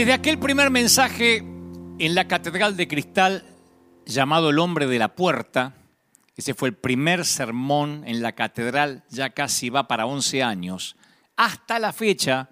Desde aquel primer mensaje en la Catedral de Cristal llamado El hombre de la puerta, ese fue el primer sermón en la catedral, ya casi va para 11 años, hasta la fecha,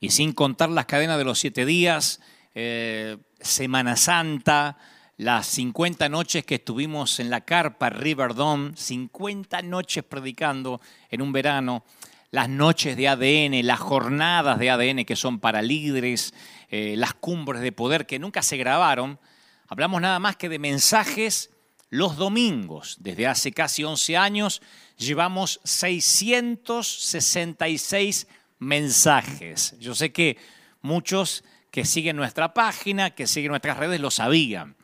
y sin contar las cadenas de los siete días, eh, Semana Santa, las 50 noches que estuvimos en la carpa Riverdome, 50 noches predicando en un verano, las noches de ADN, las jornadas de ADN que son para líderes, eh, las cumbres de poder que nunca se grabaron, hablamos nada más que de mensajes los domingos. Desde hace casi 11 años llevamos 666 mensajes. Yo sé que muchos que siguen nuestra página, que siguen nuestras redes, lo sabían.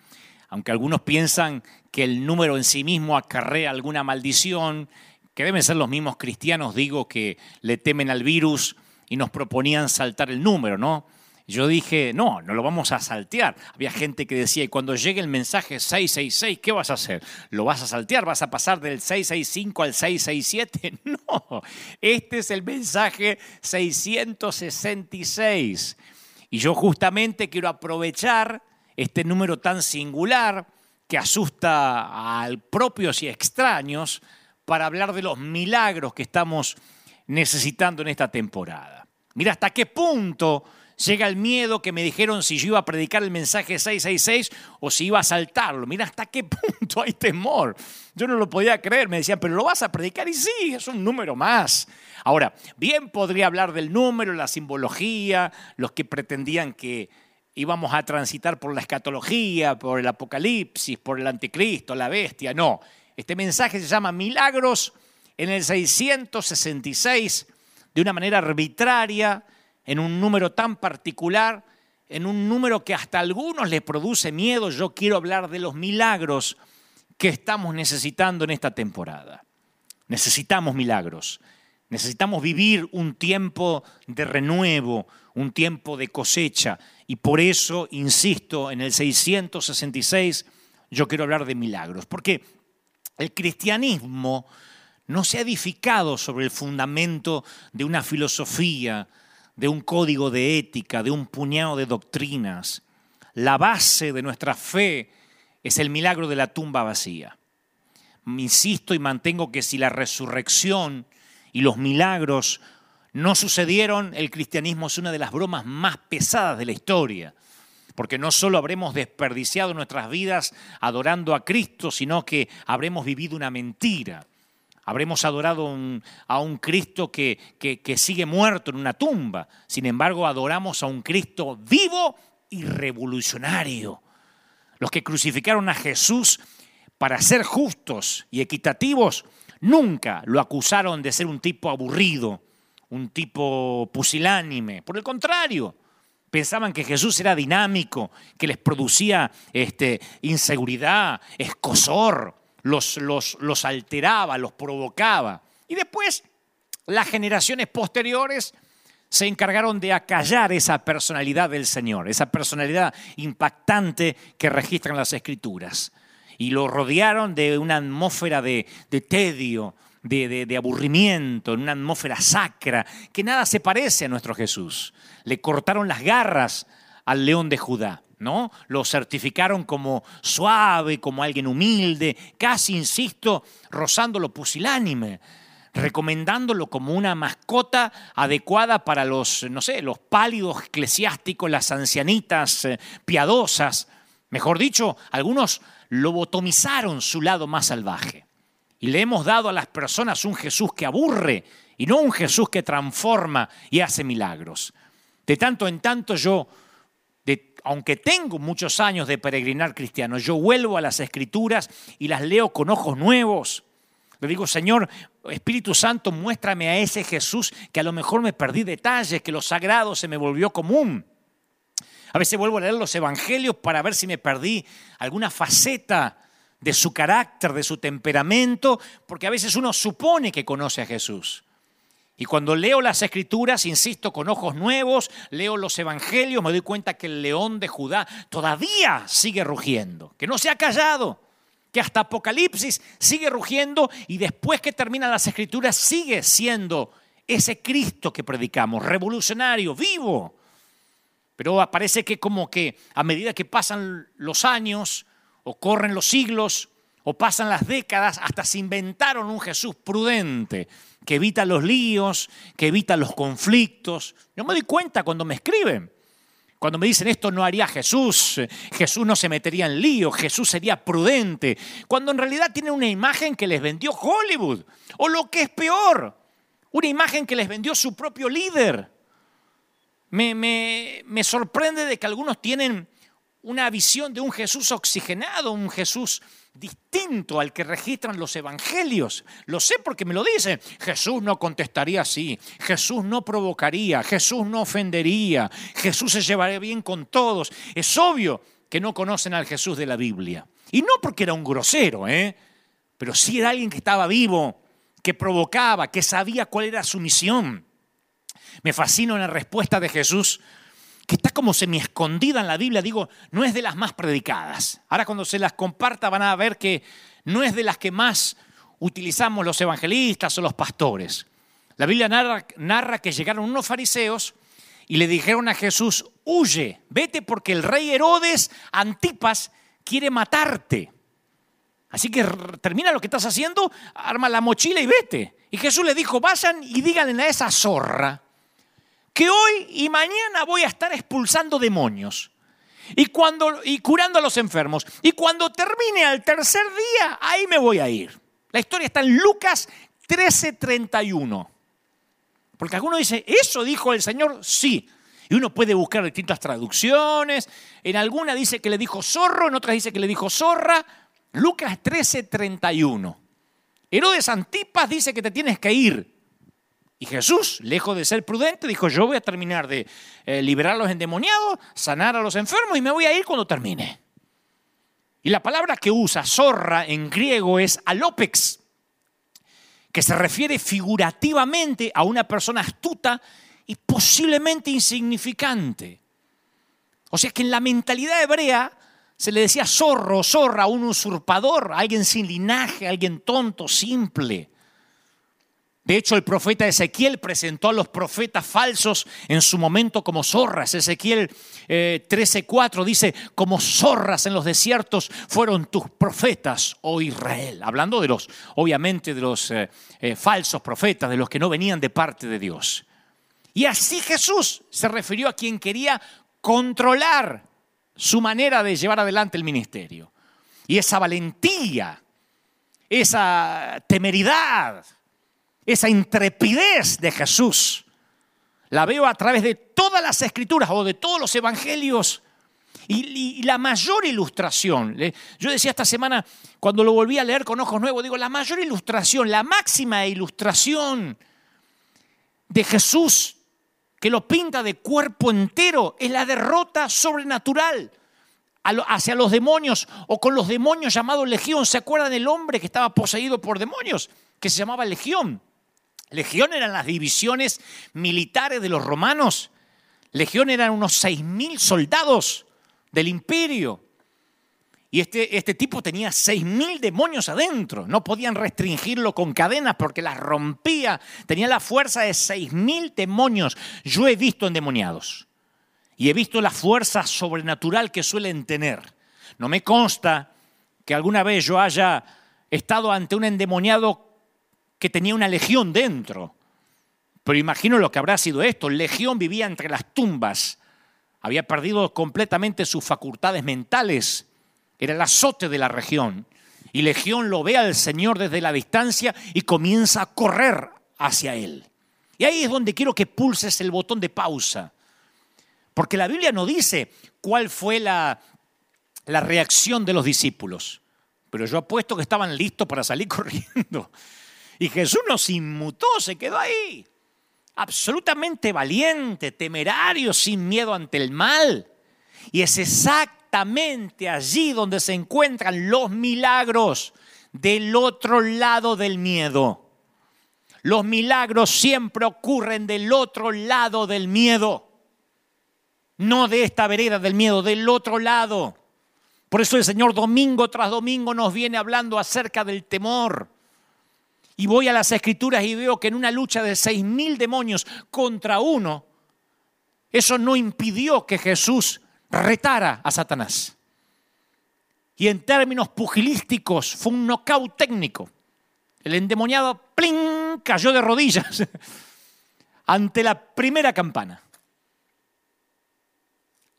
Aunque algunos piensan que el número en sí mismo acarrea alguna maldición, que deben ser los mismos cristianos, digo, que le temen al virus y nos proponían saltar el número, ¿no? Yo dije, no, no lo vamos a saltear. Había gente que decía, y cuando llegue el mensaje 666, ¿qué vas a hacer? ¿Lo vas a saltear? ¿Vas a pasar del 665 al 667? No, este es el mensaje 666. Y yo justamente quiero aprovechar este número tan singular que asusta a propios y extraños para hablar de los milagros que estamos necesitando en esta temporada. Mira hasta qué punto llega el miedo que me dijeron si yo iba a predicar el mensaje 666 o si iba a saltarlo. Mira hasta qué punto hay temor. Yo no lo podía creer. Me decían, pero lo vas a predicar y sí, es un número más. Ahora, bien podría hablar del número, la simbología, los que pretendían que íbamos a transitar por la escatología, por el apocalipsis, por el anticristo, la bestia. No, este mensaje se llama Milagros en el 666 de una manera arbitraria en un número tan particular, en un número que hasta a algunos les produce miedo, yo quiero hablar de los milagros que estamos necesitando en esta temporada. Necesitamos milagros. Necesitamos vivir un tiempo de renuevo, un tiempo de cosecha. Y por eso, insisto, en el 666 yo quiero hablar de milagros. Porque el cristianismo no se ha edificado sobre el fundamento de una filosofía, de un código de ética, de un puñado de doctrinas. La base de nuestra fe es el milagro de la tumba vacía. Insisto y mantengo que si la resurrección y los milagros no sucedieron, el cristianismo es una de las bromas más pesadas de la historia. Porque no solo habremos desperdiciado nuestras vidas adorando a Cristo, sino que habremos vivido una mentira. Habremos adorado a un Cristo que, que sigue muerto en una tumba. Sin embargo, adoramos a un Cristo vivo y revolucionario. Los que crucificaron a Jesús para ser justos y equitativos, nunca lo acusaron de ser un tipo aburrido, un tipo pusilánime. Por el contrario, pensaban que Jesús era dinámico, que les producía este, inseguridad, escosor, los, los, alteraba, los provocaba. Y después las generaciones posteriores se encargaron de acallar esa personalidad del Señor, esa personalidad impactante que registran las escrituras. Y lo rodearon de una atmósfera de, tedio, de, aburrimiento, en una atmósfera sacra, que nada se parece a nuestro Jesús. Le cortaron las garras al león de Judá. ¿no? Lo certificaron como suave, como alguien humilde, casi, insisto, rozando lo pusilánime, recomendándolo como una mascota adecuada para los, no sé, los pálidos eclesiásticos, las ancianitas eh, piadosas. Mejor dicho, algunos lobotomizaron su lado más salvaje. Y le hemos dado a las personas un Jesús que aburre y no un Jesús que transforma y hace milagros. De tanto en tanto yo aunque tengo muchos años de peregrinar cristiano, yo vuelvo a las escrituras y las leo con ojos nuevos. Le digo, Señor, Espíritu Santo, muéstrame a ese Jesús que a lo mejor me perdí detalles, que lo sagrado se me volvió común. A veces vuelvo a leer los evangelios para ver si me perdí alguna faceta de su carácter, de su temperamento, porque a veces uno supone que conoce a Jesús. Y cuando leo las escrituras, insisto, con ojos nuevos, leo los evangelios, me doy cuenta que el león de Judá todavía sigue rugiendo, que no se ha callado, que hasta Apocalipsis sigue rugiendo y después que terminan las escrituras sigue siendo ese Cristo que predicamos, revolucionario, vivo. Pero parece que como que a medida que pasan los años o corren los siglos o pasan las décadas, hasta se inventaron un Jesús prudente que evita los líos, que evita los conflictos. Yo me doy cuenta cuando me escriben. Cuando me dicen esto no haría Jesús, Jesús no se metería en lío, Jesús sería prudente, cuando en realidad tienen una imagen que les vendió Hollywood, o lo que es peor, una imagen que les vendió su propio líder. Me, me sorprende de que algunos tienen una visión de un Jesús oxigenado, un Jesús distinto al que registran los evangelios. Lo sé porque me lo dicen. Jesús no contestaría así, Jesús no provocaría, Jesús no ofendería, Jesús se llevaría bien con todos. Es obvio que no conocen al Jesús de la Biblia. Y no porque era un grosero, ¿eh? pero sí era alguien que estaba vivo, que provocaba, que sabía cuál era su misión. Me fascina la respuesta de Jesús que está como semi escondida en la Biblia, digo, no es de las más predicadas. Ahora cuando se las comparta van a ver que no es de las que más utilizamos los evangelistas o los pastores. La Biblia narra, narra que llegaron unos fariseos y le dijeron a Jesús, huye, vete porque el rey Herodes Antipas quiere matarte. Así que termina lo que estás haciendo, arma la mochila y vete. Y Jesús le dijo, vayan y díganle a esa zorra que hoy y mañana voy a estar expulsando demonios y, cuando, y curando a los enfermos. Y cuando termine al tercer día, ahí me voy a ir. La historia está en Lucas 13:31. Porque alguno dice, ¿eso dijo el Señor? Sí. Y uno puede buscar distintas traducciones. En alguna dice que le dijo zorro, en otras dice que le dijo zorra. Lucas 13:31. Herodes Antipas dice que te tienes que ir. Y Jesús, lejos de ser prudente, dijo, yo voy a terminar de eh, liberar a los endemoniados, sanar a los enfermos y me voy a ir cuando termine. Y la palabra que usa zorra en griego es alopex, que se refiere figurativamente a una persona astuta y posiblemente insignificante. O sea que en la mentalidad hebrea se le decía zorro, zorra un usurpador, alguien sin linaje, alguien tonto, simple. De hecho, el profeta Ezequiel presentó a los profetas falsos en su momento como zorras. Ezequiel 13:4 eh, dice, como zorras en los desiertos fueron tus profetas, oh Israel. Hablando de los, obviamente, de los eh, eh, falsos profetas, de los que no venían de parte de Dios. Y así Jesús se refirió a quien quería controlar su manera de llevar adelante el ministerio. Y esa valentía, esa temeridad, esa intrepidez de Jesús. La veo a través de todas las escrituras o de todos los evangelios. Y, la mayor ilustración, yo decía esta semana, cuando lo volví a leer con ojos nuevos, digo, la mayor ilustración, la máxima ilustración de Jesús que lo pinta de cuerpo entero es la derrota sobrenatural hacia los demonios o con los demonios llamados legión. ¿Se acuerdan del hombre que estaba poseído por demonios? Que se llamaba legión. Legión eran las divisiones militares de los romanos. Legión eran unos 6.000 soldados del imperio. Y este, este tipo tenía 6.000 demonios adentro. No podían restringirlo con cadenas porque las rompía. Tenía la fuerza de 6.000 demonios. Yo he visto endemoniados. Y he visto la fuerza sobrenatural que suelen tener. No me consta que alguna vez yo haya estado ante un endemoniado que tenía una legión dentro. Pero imagino lo que habrá sido esto. Legión vivía entre las tumbas. Había perdido completamente sus facultades mentales. Era el azote de la región. Y Legión lo ve al Señor desde la distancia y comienza a correr hacia Él. Y ahí es donde quiero que pulses el botón de pausa. Porque la Biblia no dice cuál fue la, la reacción de los discípulos. Pero yo apuesto que estaban listos para salir corriendo. Y Jesús nos inmutó, se quedó ahí. Absolutamente valiente, temerario, sin miedo ante el mal. Y es exactamente allí donde se encuentran los milagros del otro lado del miedo. Los milagros siempre ocurren del otro lado del miedo. No de esta vereda del miedo, del otro lado. Por eso el Señor domingo tras domingo nos viene hablando acerca del temor. Y voy a las escrituras y veo que en una lucha de seis mil demonios contra uno, eso no impidió que Jesús retara a Satanás. Y en términos pugilísticos fue un knockout técnico. El endemoniado, ¡plin!, cayó de rodillas ante la primera campana.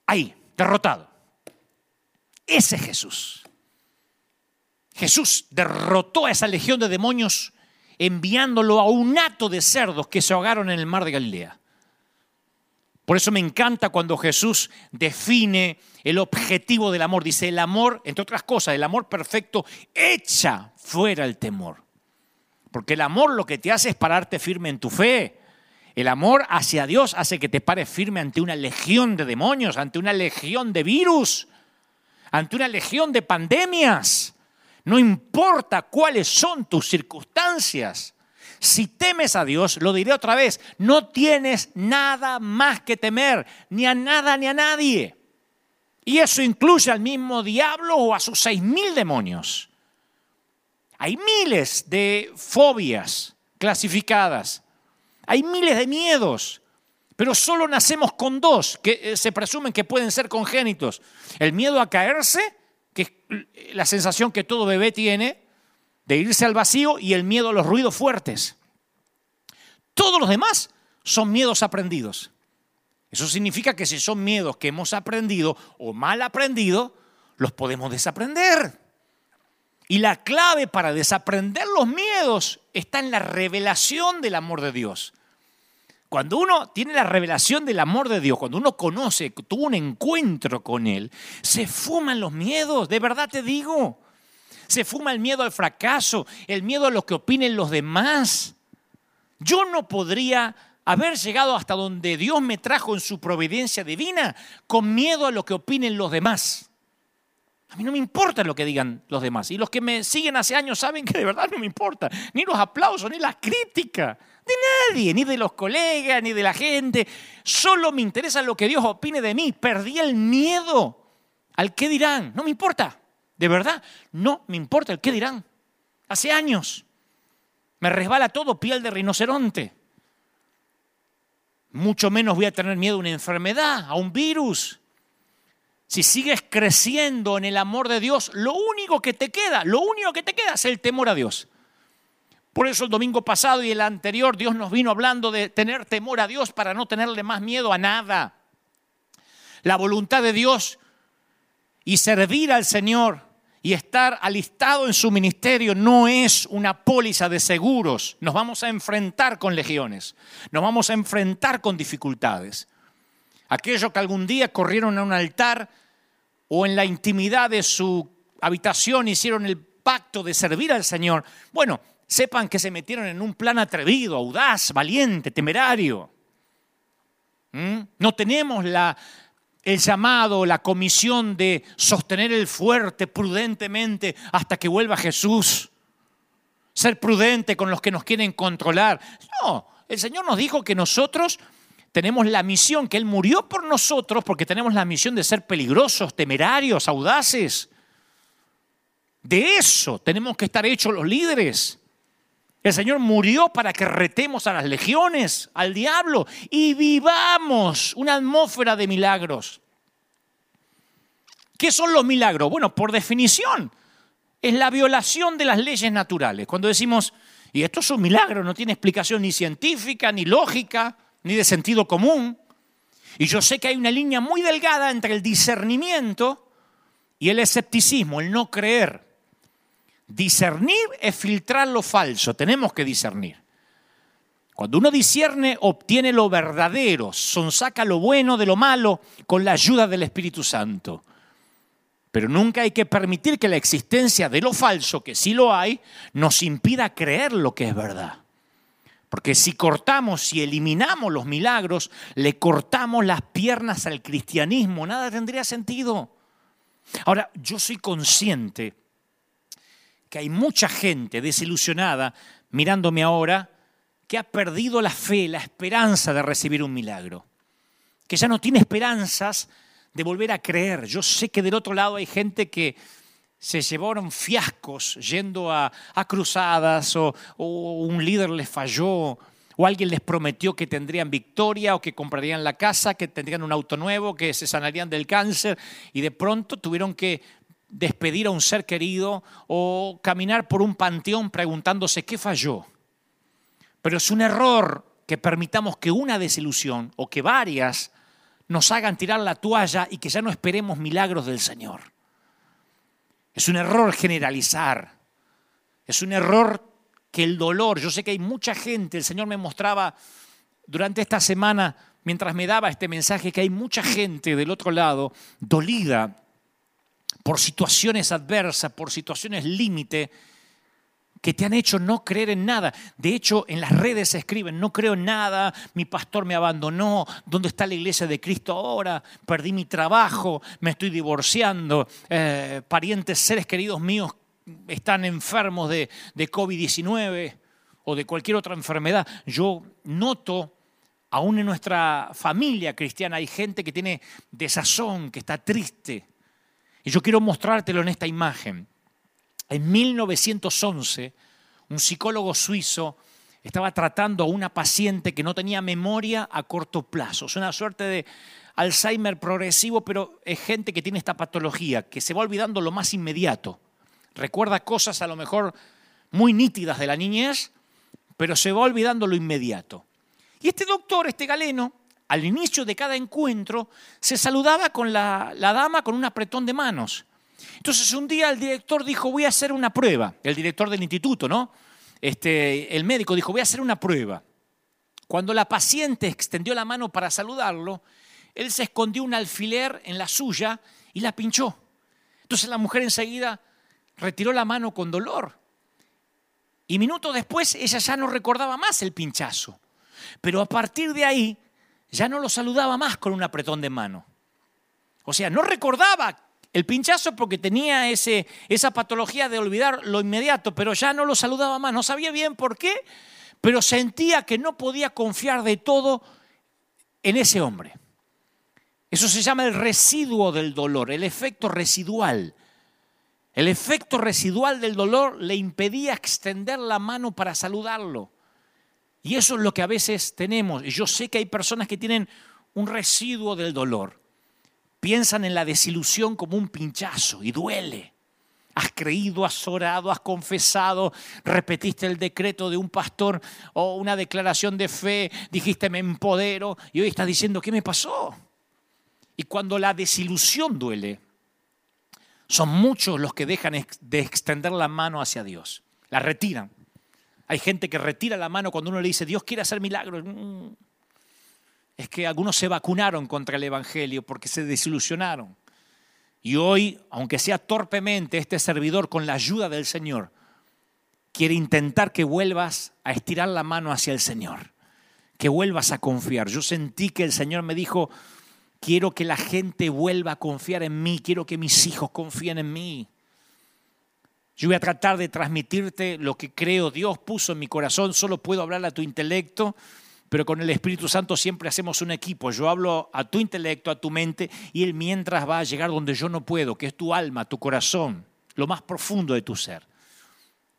Ahí, derrotado. Ese es Jesús. Jesús derrotó a esa legión de demonios enviándolo a un hato de cerdos que se ahogaron en el mar de Galilea. Por eso me encanta cuando Jesús define el objetivo del amor. Dice, el amor, entre otras cosas, el amor perfecto echa fuera el temor. Porque el amor lo que te hace es pararte firme en tu fe. El amor hacia Dios hace que te pares firme ante una legión de demonios, ante una legión de virus, ante una legión de pandemias. No importa cuáles son tus circunstancias. Si temes a Dios, lo diré otra vez, no tienes nada más que temer, ni a nada ni a nadie. Y eso incluye al mismo diablo o a sus seis mil demonios. Hay miles de fobias clasificadas. Hay miles de miedos. Pero solo nacemos con dos que eh, se presumen que pueden ser congénitos. El miedo a caerse, que es la sensación que todo bebé tiene, de irse al vacío y el miedo a los ruidos fuertes. Todos los demás son miedos aprendidos. Eso significa que si son miedos que hemos aprendido o mal aprendido, los podemos desaprender. Y la clave para desaprender los miedos está en la revelación del amor de Dios. Cuando uno tiene la revelación del amor de Dios, cuando uno conoce, tuvo un encuentro con Él, se fuman los miedos, de verdad te digo. Se fuma el miedo al fracaso, el miedo a lo que opinen los demás. Yo no podría haber llegado hasta donde Dios me trajo en su providencia divina con miedo a lo que opinen los demás. A mí no me importa lo que digan los demás. Y los que me siguen hace años saben que de verdad no me importa. Ni los aplausos, ni la crítica. De nadie, ni de los colegas, ni de la gente. Solo me interesa lo que Dios opine de mí. Perdí el miedo al qué dirán. No me importa. De verdad, no me importa el qué dirán. Hace años me resbala todo piel de rinoceronte. Mucho menos voy a tener miedo a una enfermedad, a un virus. Si sigues creciendo en el amor de Dios, lo único que te queda, lo único que te queda es el temor a Dios. Por eso el domingo pasado y el anterior Dios nos vino hablando de tener temor a Dios para no tenerle más miedo a nada. La voluntad de Dios y servir al Señor y estar alistado en su ministerio no es una póliza de seguros. Nos vamos a enfrentar con legiones, nos vamos a enfrentar con dificultades. Aquellos que algún día corrieron a un altar o en la intimidad de su habitación hicieron el pacto de servir al Señor, bueno, sepan que se metieron en un plan atrevido, audaz, valiente, temerario. ¿Mm? No tenemos la, el llamado, la comisión de sostener el fuerte prudentemente hasta que vuelva Jesús. Ser prudente con los que nos quieren controlar. No, el Señor nos dijo que nosotros tenemos la misión, que Él murió por nosotros porque tenemos la misión de ser peligrosos, temerarios, audaces. De eso tenemos que estar hechos los líderes. El Señor murió para que retemos a las legiones, al diablo, y vivamos una atmósfera de milagros. ¿Qué son los milagros? Bueno, por definición, es la violación de las leyes naturales. Cuando decimos, y esto es un milagro, no tiene explicación ni científica, ni lógica, ni de sentido común. Y yo sé que hay una línea muy delgada entre el discernimiento y el escepticismo, el no creer. Discernir es filtrar lo falso, tenemos que discernir. Cuando uno discierne, obtiene lo verdadero, sonsaca lo bueno de lo malo con la ayuda del Espíritu Santo. Pero nunca hay que permitir que la existencia de lo falso, que sí lo hay, nos impida creer lo que es verdad. Porque si cortamos, si eliminamos los milagros, le cortamos las piernas al cristianismo, nada tendría sentido. Ahora, yo soy consciente que hay mucha gente desilusionada mirándome ahora que ha perdido la fe, la esperanza de recibir un milagro, que ya no tiene esperanzas de volver a creer. Yo sé que del otro lado hay gente que se llevaron fiascos yendo a, cruzadas o, o un líder les falló o alguien les prometió que tendrían victoria o que comprarían la casa, que tendrían un auto nuevo, que se sanarían del cáncer y de pronto tuvieron que despedir a un ser querido o caminar por un panteón preguntándose qué falló. Pero es un error que permitamos que una desilusión o que varias nos hagan tirar la toalla y que ya no esperemos milagros del Señor. Es un error generalizar. Es un error que el dolor, yo sé que hay mucha gente, el Señor me mostraba durante esta semana, mientras me daba este mensaje, que hay mucha gente del otro lado dolida por situaciones adversas, por situaciones límite, que te han hecho no creer en nada. De hecho, en las redes se escriben, no creo en nada, mi pastor me abandonó, ¿dónde está la iglesia de Cristo ahora? Perdí mi trabajo, me estoy divorciando, eh, parientes, seres queridos míos están enfermos de, COVID-19 o de cualquier otra enfermedad. Yo noto, aún en nuestra familia cristiana, hay gente que tiene desazón, que está triste. Y yo quiero mostrártelo en esta imagen. En 1911, un psicólogo suizo estaba tratando a una paciente que no tenía memoria a corto plazo. Es una suerte de Alzheimer progresivo, pero es gente que tiene esta patología, que se va olvidando lo más inmediato recuerda cosas a lo mejor muy nítidas de la niñez, pero se va olvidando lo inmediato. Y este doctor, este galeno, al inicio de cada encuentro, se saludaba con la, dama con un apretón de manos. Entonces un día el director dijo, voy a hacer una prueba, el director del instituto, ¿no? Este, el médico dijo, voy a hacer una prueba. Cuando la paciente extendió la mano para saludarlo, él se escondió un alfiler en la suya y la pinchó. Entonces la mujer enseguida retiró la mano con dolor. Y minutos después ella ya no recordaba más el pinchazo. Pero a partir de ahí ya no lo saludaba más con un apretón de mano. O sea, no recordaba el pinchazo porque tenía ese, esa patología de olvidar lo inmediato, pero ya no lo saludaba más. No sabía bien por qué, pero sentía que no podía confiar de todo en ese hombre. Eso se llama el residuo del dolor, el efecto residual. El efecto residual del dolor le impedía extender la mano para saludarlo. Y eso es lo que a veces tenemos. Yo sé que hay personas que tienen un residuo del dolor. Piensan en la desilusión como un pinchazo y duele. Has creído, has orado, has confesado, repetiste el decreto de un pastor o una declaración de fe, dijiste me empodero y hoy estás diciendo, ¿qué me pasó? Y cuando la desilusión duele, son muchos los que dejan de extender la mano hacia Dios. La retiran. Hay gente que retira la mano cuando uno le dice, Dios quiere hacer milagros. Mm. Es que algunos se vacunaron contra el Evangelio porque se desilusionaron. Y hoy, aunque sea torpemente, este servidor, con la ayuda del Señor, quiere intentar que vuelvas a estirar la mano hacia el Señor, que vuelvas a confiar. Yo sentí que el Señor me dijo, Quiero que la gente vuelva a confiar en mí. Quiero que mis hijos confíen en mí. Yo voy a tratar de transmitirte lo que creo Dios puso en mi corazón. Solo puedo hablar a tu intelecto, pero con el Espíritu Santo siempre hacemos un equipo. Yo hablo a tu intelecto, a tu mente, y Él mientras va a llegar donde yo no puedo, que es tu alma, tu corazón, lo más profundo de tu ser.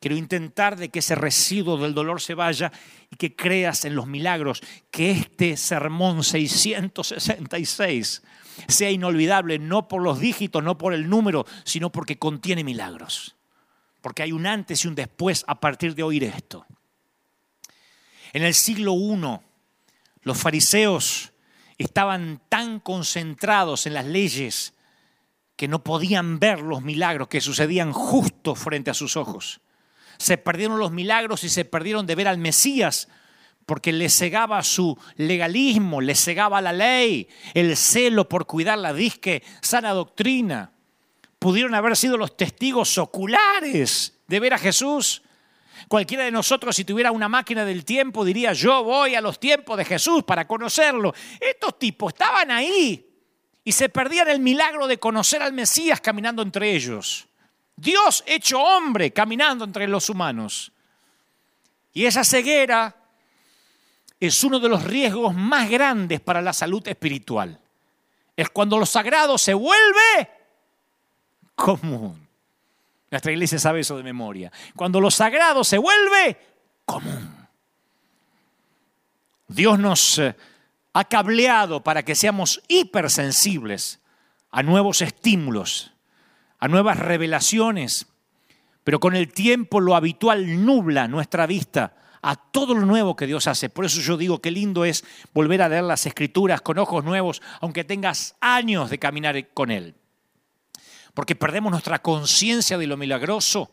Quiero intentar de que ese residuo del dolor se vaya y que creas en los milagros, que este sermón 666 sea inolvidable, no por los dígitos, no por el número, sino porque contiene milagros. Porque hay un antes y un después a partir de oír esto. En el siglo I, los fariseos estaban tan concentrados en las leyes que no podían ver los milagros que sucedían justo frente a sus ojos se perdieron los milagros y se perdieron de ver al Mesías porque le cegaba su legalismo, le cegaba la ley, el celo por cuidar la disque sana doctrina. Pudieron haber sido los testigos oculares de ver a Jesús. Cualquiera de nosotros, si tuviera una máquina del tiempo, diría, yo voy a los tiempos de Jesús para conocerlo. Estos tipos estaban ahí y se perdían el milagro de conocer al Mesías caminando entre ellos. Dios hecho hombre caminando entre los humanos. Y esa ceguera es uno de los riesgos más grandes para la salud espiritual. Es cuando lo sagrado se vuelve común. Nuestra iglesia sabe eso de memoria. Cuando lo sagrado se vuelve común. Dios nos eh, ha cableado para que seamos hipersensibles a nuevos estímulos, a nuevas revelaciones, pero con el tiempo lo habitual nubla nuestra vista a todo lo nuevo que Dios hace. Por eso yo digo que lindo es volver a leer las escrituras con ojos nuevos, aunque tengas años de caminar con Él. Porque perdemos nuestra conciencia de lo milagroso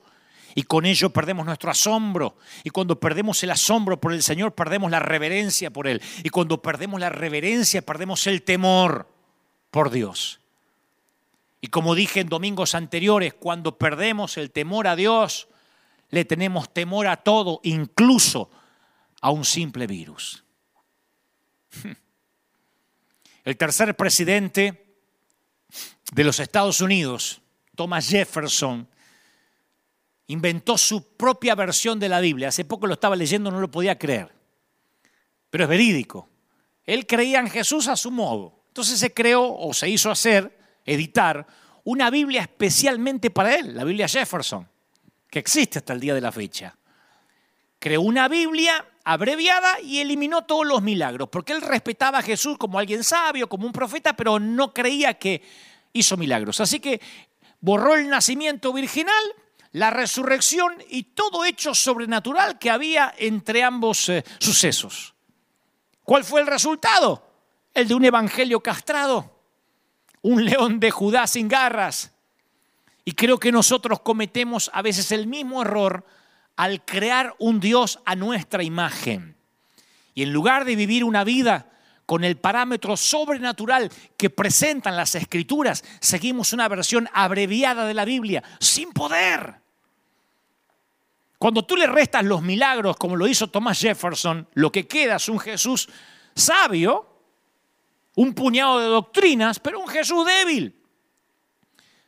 y con ello perdemos nuestro asombro. Y cuando perdemos el asombro por el Señor, perdemos la reverencia por Él. Y cuando perdemos la reverencia, perdemos el temor por Dios. Y como dije en domingos anteriores, cuando perdemos el temor a Dios, le tenemos temor a todo, incluso a un simple virus. El tercer presidente de los Estados Unidos, Thomas Jefferson, inventó su propia versión de la Biblia. Hace poco lo estaba leyendo, no lo podía creer. Pero es verídico. Él creía en Jesús a su modo. Entonces se creó o se hizo hacer, editar, una Biblia especialmente para él, la Biblia Jefferson que existe hasta el día de la fecha. Creó una Biblia abreviada y eliminó todos los milagros, porque él respetaba a Jesús como alguien sabio, como un profeta, pero no creía que hizo milagros. Así que borró el nacimiento virginal, la resurrección y todo hecho sobrenatural que había entre ambos eh, sucesos. ¿Cuál fue el resultado? El de un evangelio castrado, un león de Judá sin garras, y creo que nosotros cometemos a veces el mismo error al crear un Dios a nuestra imagen. Y en lugar de vivir una vida con el parámetro sobrenatural que presentan las escrituras, seguimos una versión abreviada de la Biblia, sin poder. Cuando tú le restas los milagros, como lo hizo Thomas Jefferson, lo que queda es un Jesús sabio, un puñado de doctrinas, pero un Jesús débil.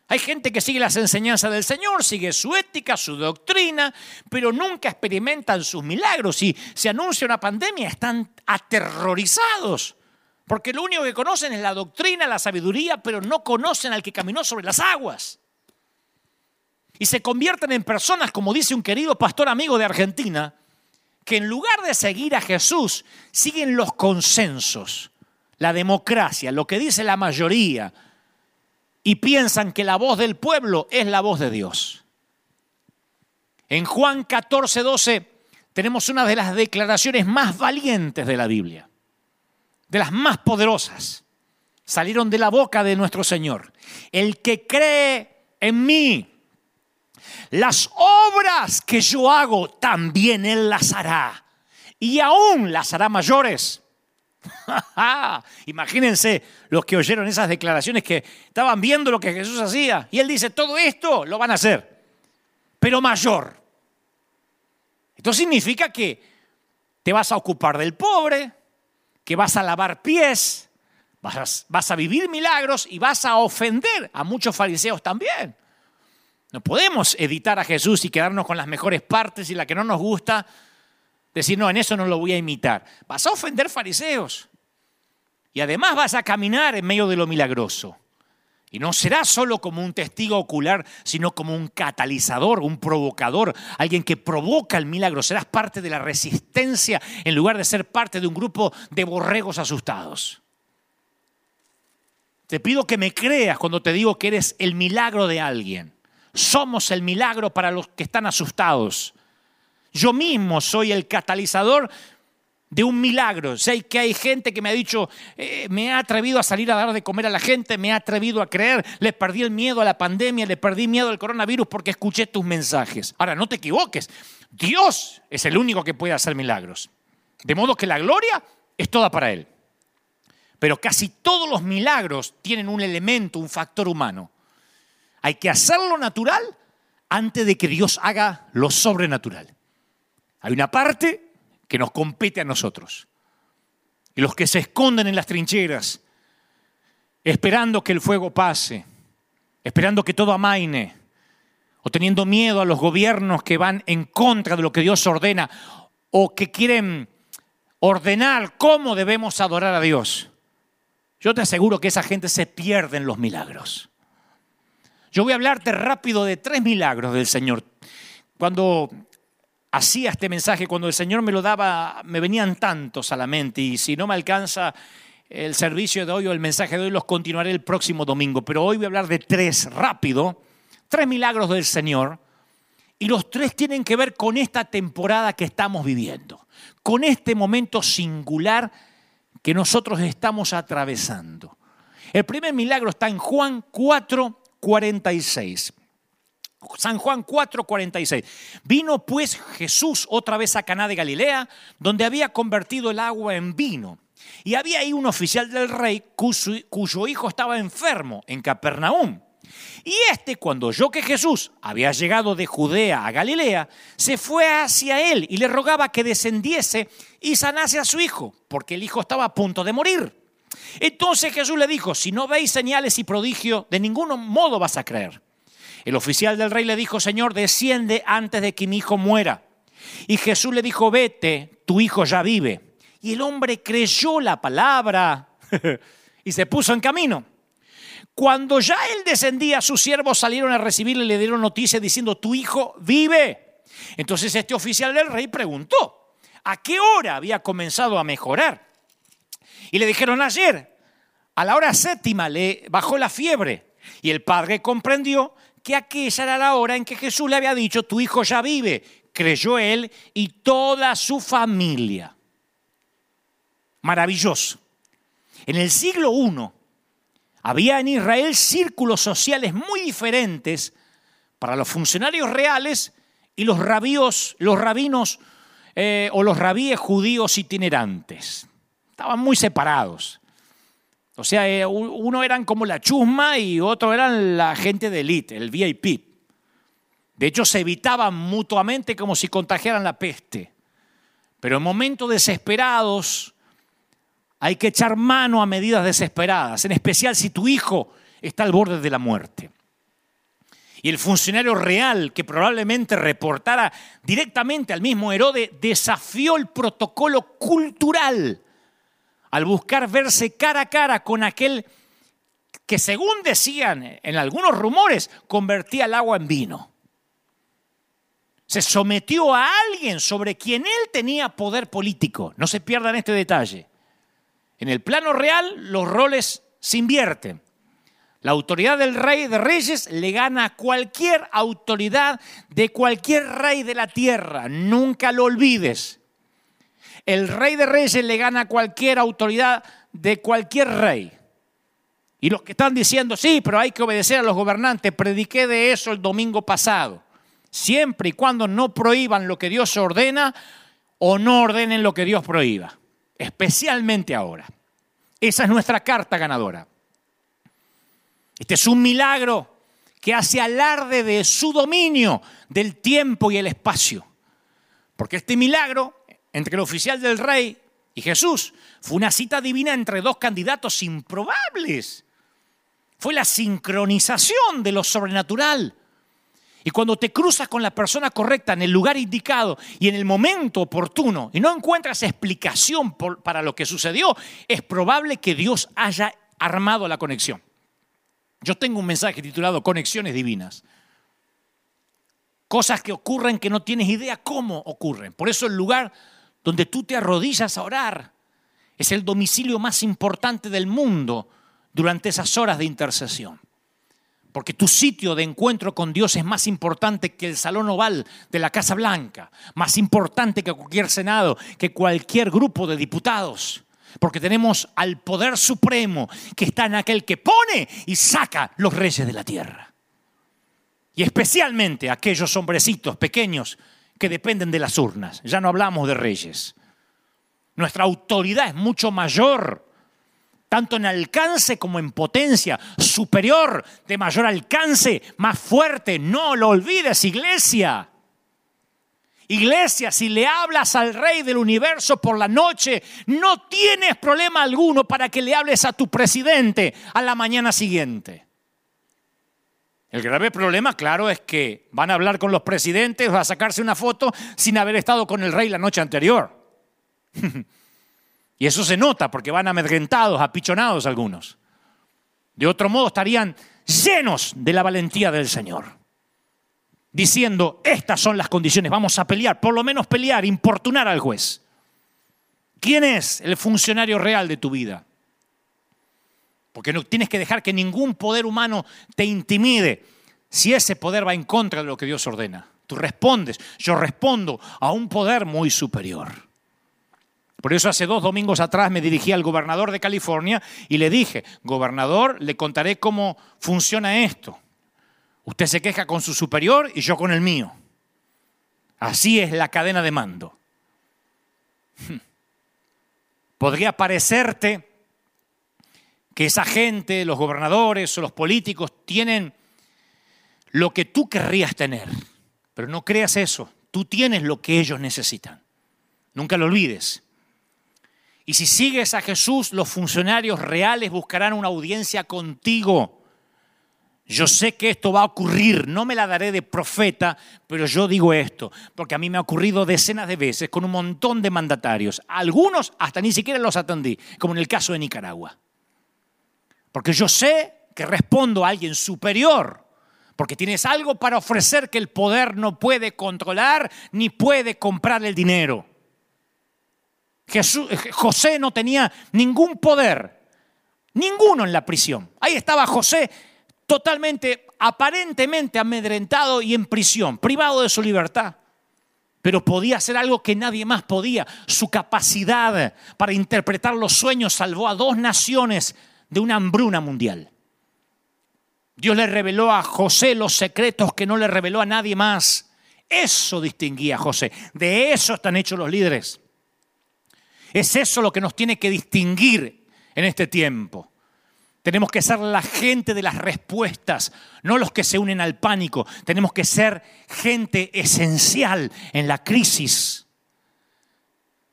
Hay gente que sigue las enseñanzas del Señor, sigue su ética, su doctrina, pero nunca experimentan sus milagros. Si se anuncia una pandemia, están aterrorizados, porque lo único que conocen es la doctrina, la sabiduría, pero no conocen al que caminó sobre las aguas. Y se convierten en personas, como dice un querido pastor amigo de Argentina, que en lugar de seguir a Jesús, siguen los consensos, la democracia, lo que dice la mayoría, y piensan que la voz del pueblo es la voz de Dios. En Juan 14, 12 tenemos una de las declaraciones más valientes de la Biblia, de las más poderosas. Salieron de la boca de nuestro Señor. El que cree en mí, las obras que yo hago, también Él las hará. Y aún las hará mayores Imagínense los que oyeron esas declaraciones que estaban viendo lo que Jesús hacía. Y él dice, todo esto lo van a hacer, pero mayor. Esto significa que te vas a ocupar del pobre, que vas a lavar pies, vas, vas a vivir milagros y vas a ofender a muchos fariseos también. No podemos editar a Jesús y quedarnos con las mejores partes y la que no nos gusta Decir, no, en eso no lo voy a imitar. Vas a ofender fariseos. Y además vas a caminar en medio de lo milagroso. Y no serás solo como un testigo ocular, sino como un catalizador, un provocador, alguien que provoca el milagro. Serás parte de la resistencia en lugar de ser parte de un grupo de borregos asustados. Te pido que me creas cuando te digo que eres el milagro de alguien. Somos el milagro para los que están asustados. Yo mismo soy el catalizador de un milagro. Sé que hay gente que me ha dicho, eh, me ha atrevido a salir a dar de comer a la gente, me ha atrevido a creer, le perdí el miedo a la pandemia, le perdí miedo al coronavirus porque escuché tus mensajes. Ahora, no te equivoques, Dios es el único que puede hacer milagros. De modo que la gloria es toda para Él. Pero casi todos los milagros tienen un elemento, un factor humano. Hay que hacerlo natural antes de que Dios haga lo sobrenatural. Hay una parte que nos compete a nosotros. Y los que se esconden en las trincheras, esperando que el fuego pase, esperando que todo amaine, o teniendo miedo a los gobiernos que van en contra de lo que Dios ordena, o que quieren ordenar cómo debemos adorar a Dios. Yo te aseguro que esa gente se pierde en los milagros. Yo voy a hablarte rápido de tres milagros del Señor. Cuando hacía este mensaje, cuando el Señor me lo daba, me venían tantos a la mente y si no me alcanza el servicio de hoy o el mensaje de hoy, los continuaré el próximo domingo. Pero hoy voy a hablar de tres, rápido, tres milagros del Señor y los tres tienen que ver con esta temporada que estamos viviendo, con este momento singular que nosotros estamos atravesando. El primer milagro está en Juan 4, 46. San Juan 4:46. Vino pues Jesús otra vez a Caná de Galilea, donde había convertido el agua en vino. Y había ahí un oficial del rey cuyo, hijo estaba enfermo en Capernaum. Y este, cuando oyó que Jesús había llegado de Judea a Galilea, se fue hacia él y le rogaba que descendiese y sanase a su hijo, porque el hijo estaba a punto de morir. Entonces Jesús le dijo, si no veis señales y prodigios, de ningún modo vas a creer. El oficial del rey le dijo, Señor, desciende antes de que mi hijo muera. Y Jesús le dijo, vete, tu hijo ya vive. Y el hombre creyó la palabra y se puso en camino. Cuando ya él descendía, sus siervos salieron a recibirle y le dieron noticia diciendo, tu hijo vive. Entonces este oficial del rey preguntó, ¿a qué hora había comenzado a mejorar? Y le dijeron ayer, a la hora séptima le bajó la fiebre. Y el padre comprendió que aquella era la hora en que Jesús le había dicho, tu hijo ya vive. Creyó él y toda su familia. Maravilloso. En el siglo I había en Israel círculos sociales muy diferentes para los funcionarios reales y los rabíos, los rabinos eh, o los rabíes judíos itinerantes. Estaban muy separados. O sea, eh, uno eran como la chusma y otro eran la gente de élite, el VIP. De hecho, se evitaban mutuamente como si contagiaran la peste. Pero en momentos desesperados hay que echar mano a medidas desesperadas, en especial si tu hijo está al borde de la muerte. Y el funcionario real, que probablemente reportara directamente al mismo Herodes, desafió el protocolo cultural al buscar verse cara a cara con aquel que según decían en algunos rumores, convertía el agua en vino. Se sometió a alguien sobre quien él tenía poder político. No se pierdan este detalle. En el plano real los roles se invierten. La autoridad del rey de reyes le gana a cualquier autoridad de cualquier rey de la tierra. Nunca lo olvides. El rey de reyes le gana a cualquier autoridad de cualquier rey. Y los que están diciendo, sí, pero hay que obedecer a los gobernantes, prediqué de eso el domingo pasado. Siempre y cuando no prohíban lo que Dios ordena o no ordenen lo que Dios prohíba. Especialmente ahora. Esa es nuestra carta ganadora. Este es un milagro que hace alarde de su dominio del tiempo y el espacio. Porque este milagro entre el oficial del rey y Jesús. Fue una cita divina entre dos candidatos improbables. Fue la sincronización de lo sobrenatural. Y cuando te cruzas con la persona correcta en el lugar indicado y en el momento oportuno y no encuentras explicación para lo que sucedió, es probable que Dios haya armado la conexión. Yo tengo un mensaje titulado Conexiones Divinas. Cosas que ocurren que no tienes idea cómo ocurren. Por eso el lugar donde tú te arrodillas a orar. Es el domicilio más importante del mundo durante esas horas de intercesión. Porque tu sitio de encuentro con Dios es más importante que el salón oval de la Casa Blanca, más importante que cualquier senado, que cualquier grupo de diputados. Porque tenemos al poder supremo que está en aquel que pone y saca los reyes de la tierra. Y especialmente aquellos hombrecitos pequeños que dependen de las urnas. Ya no hablamos de reyes. Nuestra autoridad es mucho mayor, tanto en alcance como en potencia, superior, de mayor alcance, más fuerte. No lo olvides, iglesia. Iglesia, si le hablas al rey del universo por la noche, no tienes problema alguno para que le hables a tu presidente a la mañana siguiente. El grave problema, claro, es que van a hablar con los presidentes, va a sacarse una foto sin haber estado con el rey la noche anterior. y eso se nota porque van amedrentados, apichonados algunos. De otro modo estarían llenos de la valentía del Señor. diciendo, estas son las condiciones, vamos a pelear, por lo menos pelear, importunar al juez. ¿Quién es el funcionario real de tu vida? Porque no tienes que dejar que ningún poder humano te intimide si ese poder va en contra de lo que Dios ordena. Tú respondes, yo respondo a un poder muy superior. Por eso hace dos domingos atrás me dirigí al gobernador de California y le dije, gobernador, le contaré cómo funciona esto. Usted se queja con su superior y yo con el mío. Así es la cadena de mando. Podría parecerte que esa gente, los gobernadores o los políticos tienen lo que tú querrías tener. Pero no creas eso. Tú tienes lo que ellos necesitan. Nunca lo olvides. Y si sigues a Jesús, los funcionarios reales buscarán una audiencia contigo. Yo sé que esto va a ocurrir, no me la daré de profeta, pero yo digo esto, porque a mí me ha ocurrido decenas de veces con un montón de mandatarios. Algunos hasta ni siquiera los atendí, como en el caso de Nicaragua. Porque yo sé que respondo a alguien superior porque tienes algo para ofrecer que el poder no puede controlar ni puede comprar el dinero. Jesús, eh, José no tenía ningún poder, ninguno en la prisión. Ahí estaba José totalmente, aparentemente amedrentado y en prisión, privado de su libertad. Pero podía hacer algo que nadie más podía. Su capacidad para interpretar los sueños salvó a dos naciones de una hambruna mundial. Dios le reveló a José los secretos que no le reveló a nadie más. Eso distinguía a José. De eso están hechos los líderes. Es eso lo que nos tiene que distinguir en este tiempo. Tenemos que ser la gente de las respuestas, no los que se unen al pánico. Tenemos que ser gente esencial en la crisis.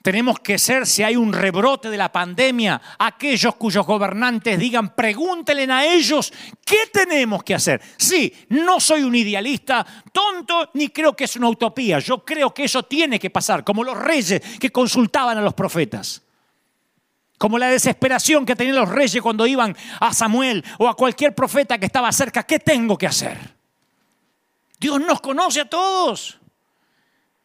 Tenemos que ser, si hay un rebrote de la pandemia, aquellos cuyos gobernantes digan, pregúntenle a ellos qué tenemos que hacer. Sí, no soy un idealista tonto ni creo que es una utopía. Yo creo que eso tiene que pasar, como los reyes que consultaban a los profetas. Como la desesperación que tenían los reyes cuando iban a Samuel o a cualquier profeta que estaba cerca. ¿Qué tengo que hacer? Dios nos conoce a todos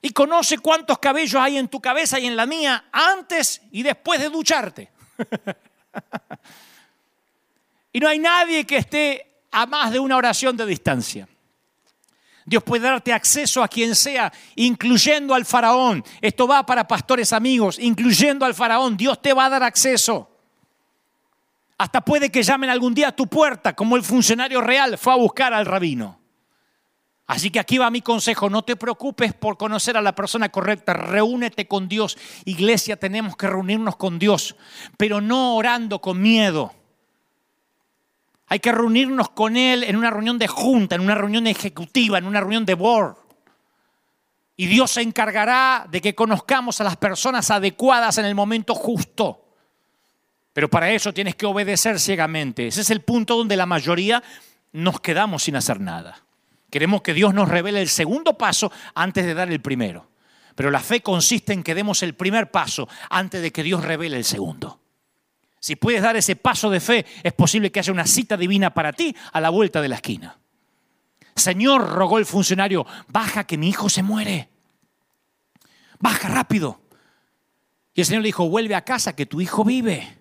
y conoce cuántos cabellos hay en tu cabeza y en la mía antes y después de ducharte. y no hay nadie que esté a más de una oración de distancia. Dios puede darte acceso a quien sea, incluyendo al faraón. Esto va para pastores amigos, incluyendo al faraón. Dios te va a dar acceso. Hasta puede que llamen algún día a tu puerta, como el funcionario real fue a buscar al rabino. Así que aquí va mi consejo, no te preocupes por conocer a la persona correcta, reúnete con Dios. Iglesia, tenemos que reunirnos con Dios, pero no orando con miedo. Hay que reunirnos con Él en una reunión de junta, en una reunión ejecutiva, en una reunión de board. Y Dios se encargará de que conozcamos a las personas adecuadas en el momento justo. Pero para eso tienes que obedecer ciegamente. Ese es el punto donde la mayoría nos quedamos sin hacer nada. Queremos que Dios nos revele el segundo paso antes de dar el primero. Pero la fe consiste en que demos el primer paso antes de que Dios revele el segundo. Si puedes dar ese paso de fe, es posible que haya una cita divina para ti a la vuelta de la esquina. Señor, rogó el funcionario, baja que mi hijo se muere. Baja rápido. Y el Señor le dijo, vuelve a casa que tu hijo vive.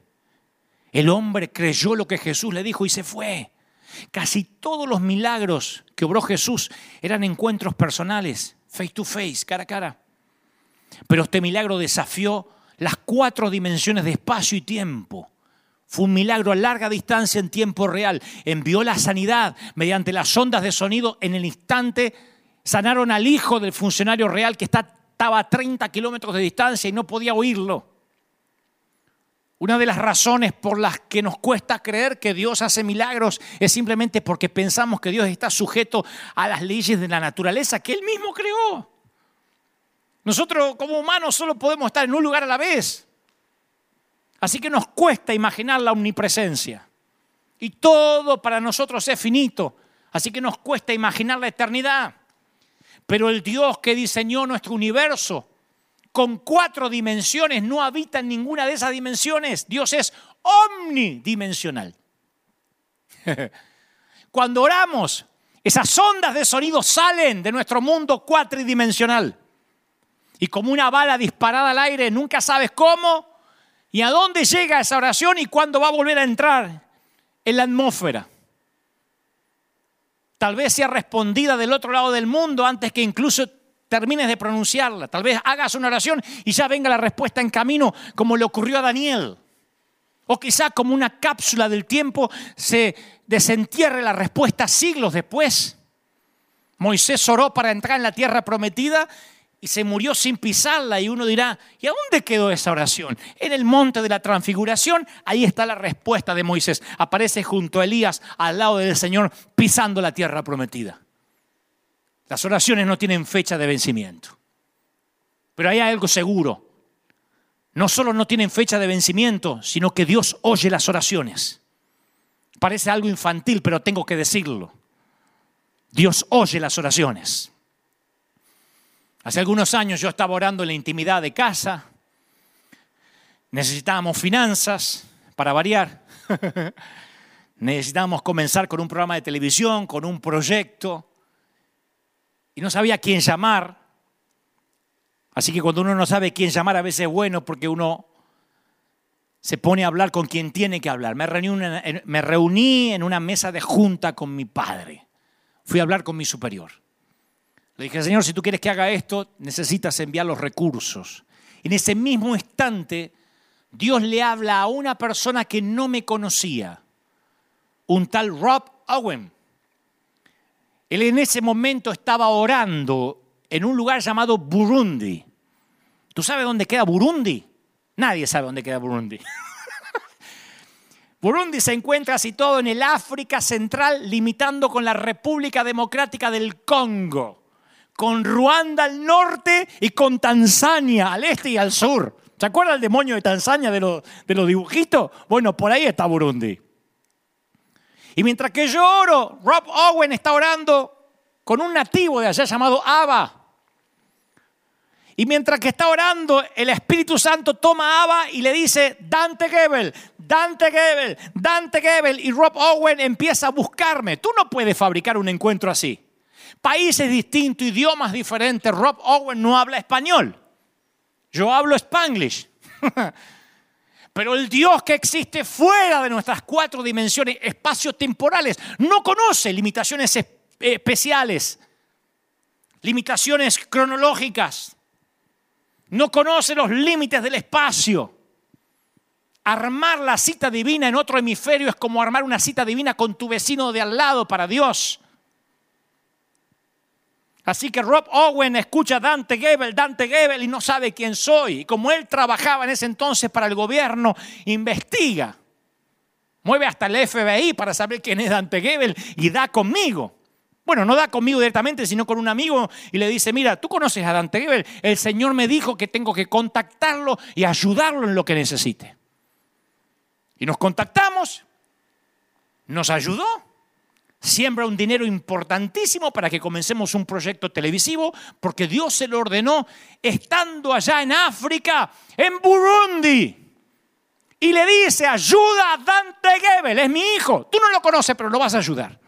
El hombre creyó lo que Jesús le dijo y se fue. Casi todos los milagros que obró Jesús eran encuentros personales, face to face, cara a cara. Pero este milagro desafió las cuatro dimensiones de espacio y tiempo. Fue un milagro a larga distancia en tiempo real. Envió la sanidad mediante las ondas de sonido en el instante. Sanaron al hijo del funcionario real que estaba a 30 kilómetros de distancia y no podía oírlo. Una de las razones por las que nos cuesta creer que Dios hace milagros es simplemente porque pensamos que Dios está sujeto a las leyes de la naturaleza que Él mismo creó. Nosotros como humanos solo podemos estar en un lugar a la vez. Así que nos cuesta imaginar la omnipresencia. Y todo para nosotros es finito. Así que nos cuesta imaginar la eternidad. Pero el Dios que diseñó nuestro universo con cuatro dimensiones, no habita en ninguna de esas dimensiones. Dios es omnidimensional. Cuando oramos, Esas ondas de sonido salen de nuestro mundo cuatridimensional. Y como una bala disparada al aire, nunca sabes cómo y a dónde llega esa oración y cuándo va a volver a entrar en la atmósfera. Tal vez sea respondida del otro lado del mundo antes que incluso termines de pronunciarla. Tal vez hagas una oración y ya venga la respuesta en camino, como le ocurrió a Daniel. O quizá como una cápsula del tiempo se desentierre la respuesta siglos después. Moisés oró para entrar en la tierra prometida y se murió sin pisarla y uno dirá, ¿y a dónde quedó esa oración? En el monte de la transfiguración, ahí está la respuesta de Moisés. Aparece junto a Elías al lado del Señor pisando la tierra prometida. Las oraciones no tienen fecha de vencimiento. Pero hay algo seguro. No solo no tienen fecha de vencimiento, sino que Dios oye las oraciones. Parece algo infantil, pero tengo que decirlo. Dios oye las oraciones. Hace algunos años yo estaba orando en la intimidad de casa. Necesitábamos finanzas para variar. Necesitábamos comenzar con un programa de televisión, con un proyecto y no sabía quién llamar. Así que cuando uno no sabe quién llamar, a veces es bueno porque uno se pone a hablar con quien tiene que hablar. Me reuní, me reuní en una mesa de junta con mi padre. Fui a hablar con mi superior. Le dije, Señor, si tú quieres que haga esto, necesitas enviar los recursos. En ese mismo instante, Dios le habla a una persona que no me conocía, un tal Rob Owen. Él en ese momento estaba orando en un lugar llamado Burundi. ¿Tú sabes dónde queda Burundi? Nadie sabe dónde queda Burundi. Burundi se encuentra situado en el África Central, limitando con la República Democrática del Congo, con Ruanda al norte y con Tanzania al este y al sur. ¿Se acuerda el demonio de Tanzania de, de los dibujitos? Bueno, por ahí está Burundi. Y mientras que yo oro, Rob Owen está orando con un nativo de allá llamado Abba. Y mientras que está orando, el Espíritu Santo toma a Abba y le dice, Dante Gebel, Dante Gebel, Dante Gebel. Y Rob Owen empieza a buscarme. Tú no puedes fabricar un encuentro así. Países distintos, idiomas diferentes. Rob Owen no habla español. Yo hablo spanglish. Pero el Dios que existe fuera de nuestras cuatro dimensiones espacio-temporales no conoce limitaciones especiales, limitaciones cronológicas. No conoce los límites del espacio. Armar la cita divina en otro hemisferio es como armar una cita divina con tu vecino de al lado para Dios. Así que Rob Owen escucha a Dante Gebel, Dante Gebel y no sabe quién soy. Y como él trabajaba en ese entonces para el gobierno, investiga. Mueve hasta el FBI para saber quién es Dante Gebel y da conmigo. Bueno, no da conmigo directamente, sino con un amigo y le dice, mira, tú conoces a Dante Gebel, el Señor me dijo que tengo que contactarlo y ayudarlo en lo que necesite. Y nos contactamos, nos ayudó siembra un dinero importantísimo para que comencemos un proyecto televisivo, porque Dios se lo ordenó estando allá en África, en Burundi. Y le dice, ayuda a Dante Gebel, es mi hijo. Tú no lo conoces, pero lo vas a ayudar.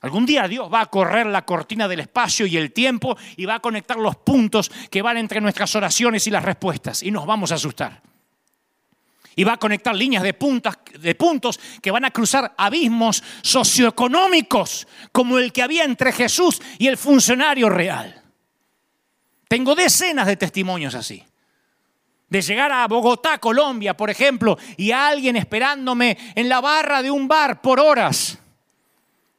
Algún día Dios va a correr la cortina del espacio y el tiempo y va a conectar los puntos que van entre nuestras oraciones y las respuestas. Y nos vamos a asustar y va a conectar líneas de, puntas, de puntos que van a cruzar abismos socioeconómicos como el que había entre Jesús y el funcionario real. Tengo decenas de testimonios así. De llegar a Bogotá, Colombia, por ejemplo, y a alguien esperándome en la barra de un bar por horas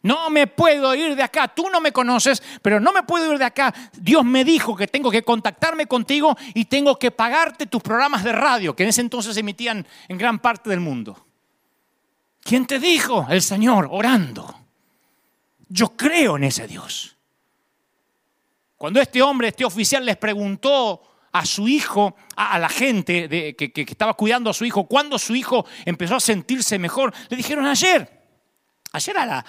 no me puedo ir de acá. Tú no me conoces, pero no me puedo ir de acá. Dios me dijo que tengo que contactarme contigo y tengo que pagarte tus programas de radio, que en ese entonces se emitían en gran parte del mundo. ¿Quién te dijo? El Señor, orando. Yo creo en ese Dios. Cuando este hombre, este oficial les preguntó a su hijo, a, la gente que, que estaba cuidando a su hijo, cuándo su hijo empezó a sentirse mejor, le dijeron ayer. Ayer a la,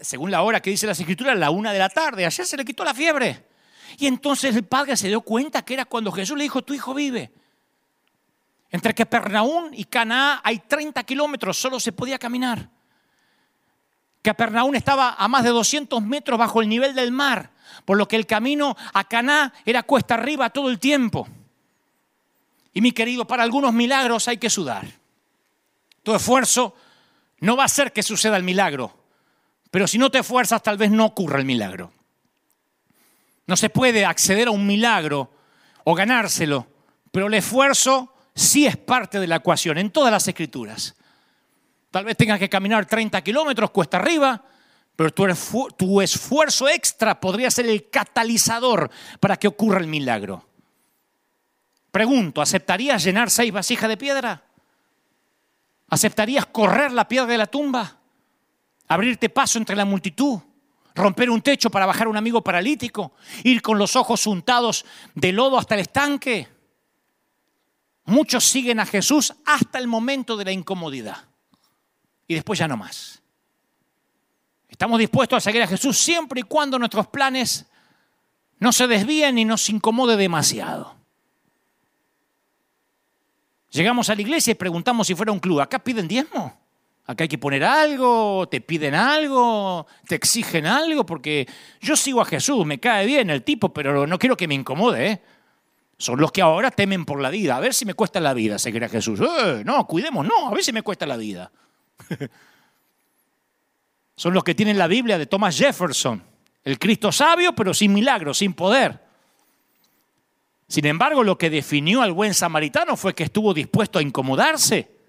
según la hora que dice las escrituras, la una de la tarde. Ayer se le quitó la fiebre. Y entonces el padre se dio cuenta que era cuando Jesús le dijo, tu hijo vive. Entre que Pernaún y Caná hay 30 kilómetros, solo se podía caminar. Capernaum estaba a más de 200 metros bajo el nivel del mar, por lo que el camino a Caná era cuesta arriba todo el tiempo. Y mi querido, para algunos milagros hay que sudar. Tu esfuerzo no va a hacer que suceda el milagro, pero si no te esfuerzas tal vez no ocurra el milagro. No se puede acceder a un milagro o ganárselo, pero el esfuerzo sí es parte de la ecuación en todas las escrituras. Tal vez tengas que caminar 30 kilómetros cuesta arriba, pero tu, tu esfuerzo extra podría ser el catalizador para que ocurra el milagro. Pregunto, ¿aceptarías llenar seis vasijas de piedra? ¿Aceptarías correr la piedra de la tumba? ¿Abrirte paso entre la multitud? ¿Romper un techo para bajar a un amigo paralítico? ¿Ir con los ojos untados de lodo hasta el estanque? Muchos siguen a Jesús hasta el momento de la incomodidad y después ya no más. Estamos dispuestos a seguir a Jesús siempre y cuando nuestros planes no se desvíen y nos incomode demasiado. Llegamos a la iglesia y preguntamos si fuera un club. ¿Acá piden diezmo? ¿Acá hay que poner algo? ¿Te piden algo? ¿Te exigen algo? Porque yo sigo a Jesús, me cae bien el tipo, pero no quiero que me incomode. ¿eh? Son los que ahora temen por la vida. A ver si me cuesta la vida seguir a Jesús. Eh, no, cuidemos, no, a ver si me cuesta la vida. Son los que tienen la Biblia de Thomas Jefferson. El Cristo sabio, pero sin milagro, sin poder. Sin embargo, lo que definió al buen samaritano fue que estuvo dispuesto a incomodarse.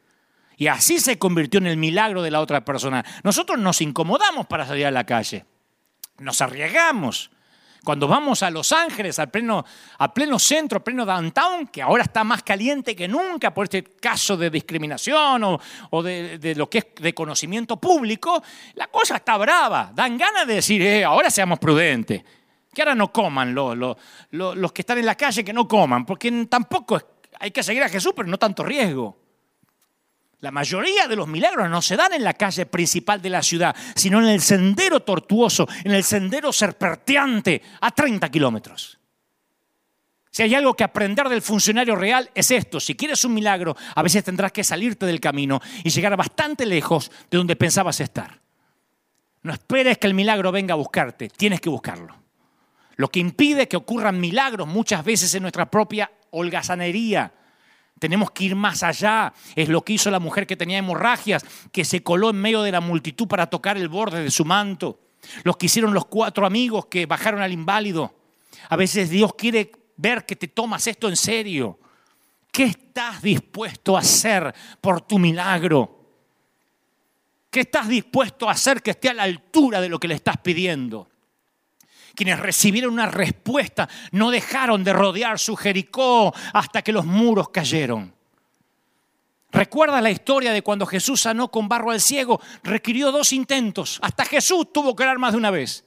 Y así se convirtió en el milagro de la otra persona. Nosotros nos incomodamos para salir a la calle. Nos arriesgamos. Cuando vamos a Los Ángeles, al pleno, a pleno centro, a pleno downtown, que ahora está más caliente que nunca por este caso de discriminación o, de, lo que es de conocimiento público, la cosa está brava. Dan ganas de decir, eh, ahora seamos prudentes que ahora no coman los, que están en la calle, que no coman, porque tampoco hay que seguir a Jesús, pero no tanto riesgo. La mayoría de los milagros no se dan en la calle principal de la ciudad, sino en el sendero tortuoso, en el sendero serpenteante a 30 kilómetros. Si hay algo que aprender del funcionario real es esto. Si quieres un milagro, a veces tendrás que salirte del camino y llegar bastante lejos de donde pensabas estar. No esperes que el milagro venga a buscarte, tienes que buscarlo. Lo que impide que ocurran milagros muchas veces en nuestra propia holgazanería. Tenemos que ir más allá. Es lo que hizo la mujer que tenía hemorragias, que se coló en medio de la multitud para tocar el borde de su manto. Los que hicieron los cuatro amigos que bajaron al inválido. A veces Dios quiere ver que te tomas esto en serio. ¿Qué estás dispuesto a hacer por tu milagro? ¿Qué estás dispuesto a hacer que esté a la altura de lo que le estás pidiendo? Quienes recibieron una respuesta no dejaron de rodear su Jericó hasta que los muros cayeron. Recuerda la historia de cuando Jesús sanó con barro al ciego, requirió dos intentos. Hasta Jesús tuvo que orar más de una vez.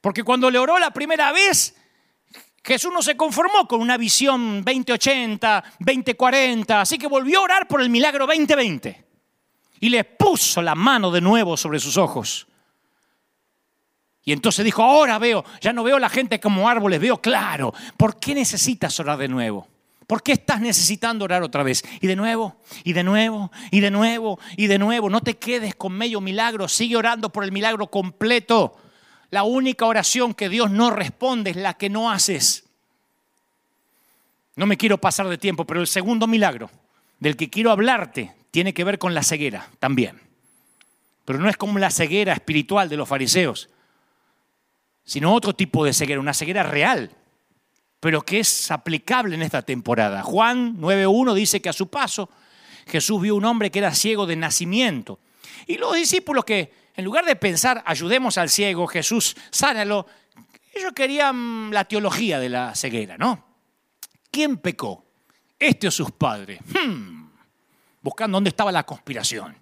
Porque cuando le oró la primera vez, Jesús no se conformó con una visión 2080, 2040, así que volvió a orar por el milagro 2020. Y le puso la mano de nuevo sobre sus ojos. Y entonces dijo, ahora veo, ya no veo la gente como árboles, veo claro. ¿Por qué necesitas orar de nuevo? ¿Por qué estás necesitando orar otra vez? Y de nuevo, y de nuevo, y de nuevo, y de nuevo. No te quedes con medio milagro, sigue orando por el milagro completo. La única oración que Dios no responde es la que no haces. No me quiero pasar de tiempo, pero el segundo milagro del que quiero hablarte tiene que ver con la ceguera también. Pero no es como la ceguera espiritual de los fariseos sino otro tipo de ceguera, una ceguera real, pero que es aplicable en esta temporada. Juan 9.1 dice que a su paso Jesús vio un hombre que era ciego de nacimiento. Y los discípulos que, en lugar de pensar, ayudemos al ciego, Jesús, sánalo, ellos querían la teología de la ceguera, ¿no? ¿Quién pecó? ¿Este o sus padres? Hmm. Buscando dónde estaba la conspiración.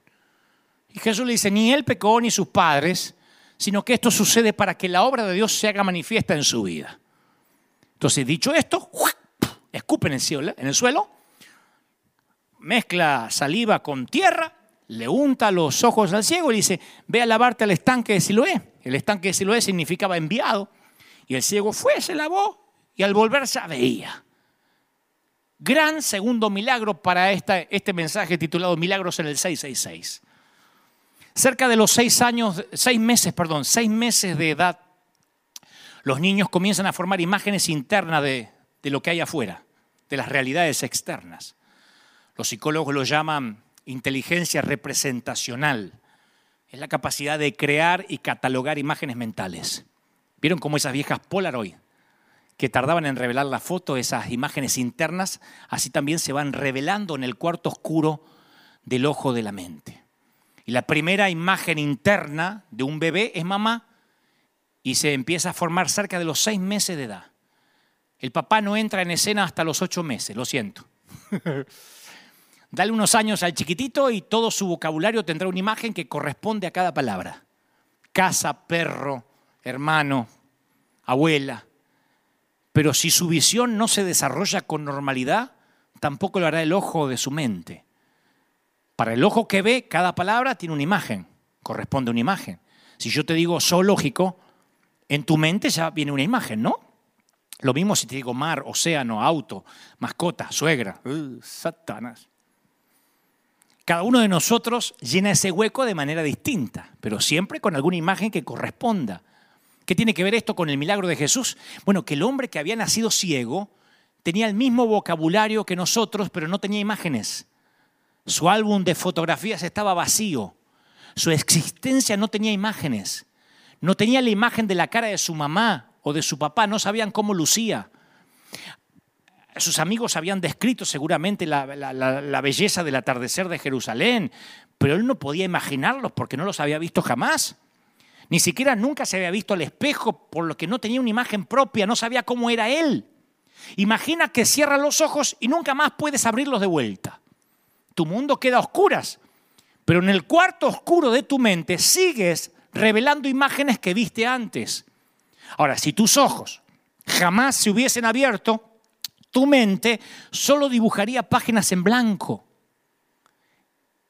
Y Jesús le dice, ni él pecó ni sus padres, sino que esto sucede para que la obra de Dios se haga manifiesta en su vida. Entonces, dicho esto, escupe en el, suelo, mezcla saliva con tierra, le unta los ojos al ciego y dice, ve a lavarte al estanque de Siloé. El estanque de Siloé significaba enviado. Y el ciego fue, se lavó y al volver ya veía. Gran segundo milagro para este mensaje titulado Milagros en el 666. Cerca de los seis años, seis meses, perdón, seis meses de edad, los niños comienzan a formar imágenes internas de, de lo que hay afuera, de las realidades externas. Los psicólogos lo llaman inteligencia representacional. Es la capacidad de crear y catalogar imágenes mentales. ¿Vieron cómo esas viejas Polaroid que tardaban en revelar la foto, esas imágenes internas, así también se van revelando en el cuarto oscuro del ojo de la mente? Y la primera imagen interna de un bebé es mamá y se empieza a formar cerca de los seis meses de edad. El papá no entra en escena hasta los ocho meses, lo siento. Dale unos años al chiquitito y todo su vocabulario tendrá una imagen que corresponde a cada palabra. Casa, perro, hermano, abuela. Pero si su visión no se desarrolla con normalidad, tampoco lo hará el ojo de su mente. Para el ojo que ve, cada palabra tiene una imagen, corresponde a una imagen. Si yo te digo zoológico, en tu mente ya viene una imagen, ¿no? Lo mismo si te digo mar, océano, auto, mascota, suegra. Uh, Satanás. Cada uno de nosotros llena ese hueco de manera distinta, pero siempre con alguna imagen que corresponda. ¿Qué tiene que ver esto con el milagro de Jesús? Bueno, que el hombre que había nacido ciego tenía el mismo vocabulario que nosotros, pero no tenía imágenes. Su álbum de fotografías estaba vacío. Su existencia no tenía imágenes. No tenía la imagen de la cara de su mamá o de su papá. No sabían cómo lucía. Sus amigos habían descrito seguramente la, belleza del atardecer de Jerusalén, pero él no podía imaginarlos porque no los había visto jamás. Ni siquiera nunca se había visto al espejo, por lo que no tenía una imagen propia, no sabía cómo era él. Imagina que cierra los ojos y nunca más puedes abrirlos de vuelta tu mundo queda a oscuras. Pero en el cuarto oscuro de tu mente sigues revelando imágenes que viste antes. Ahora, si tus ojos jamás se hubiesen abierto, tu mente solo dibujaría páginas en blanco.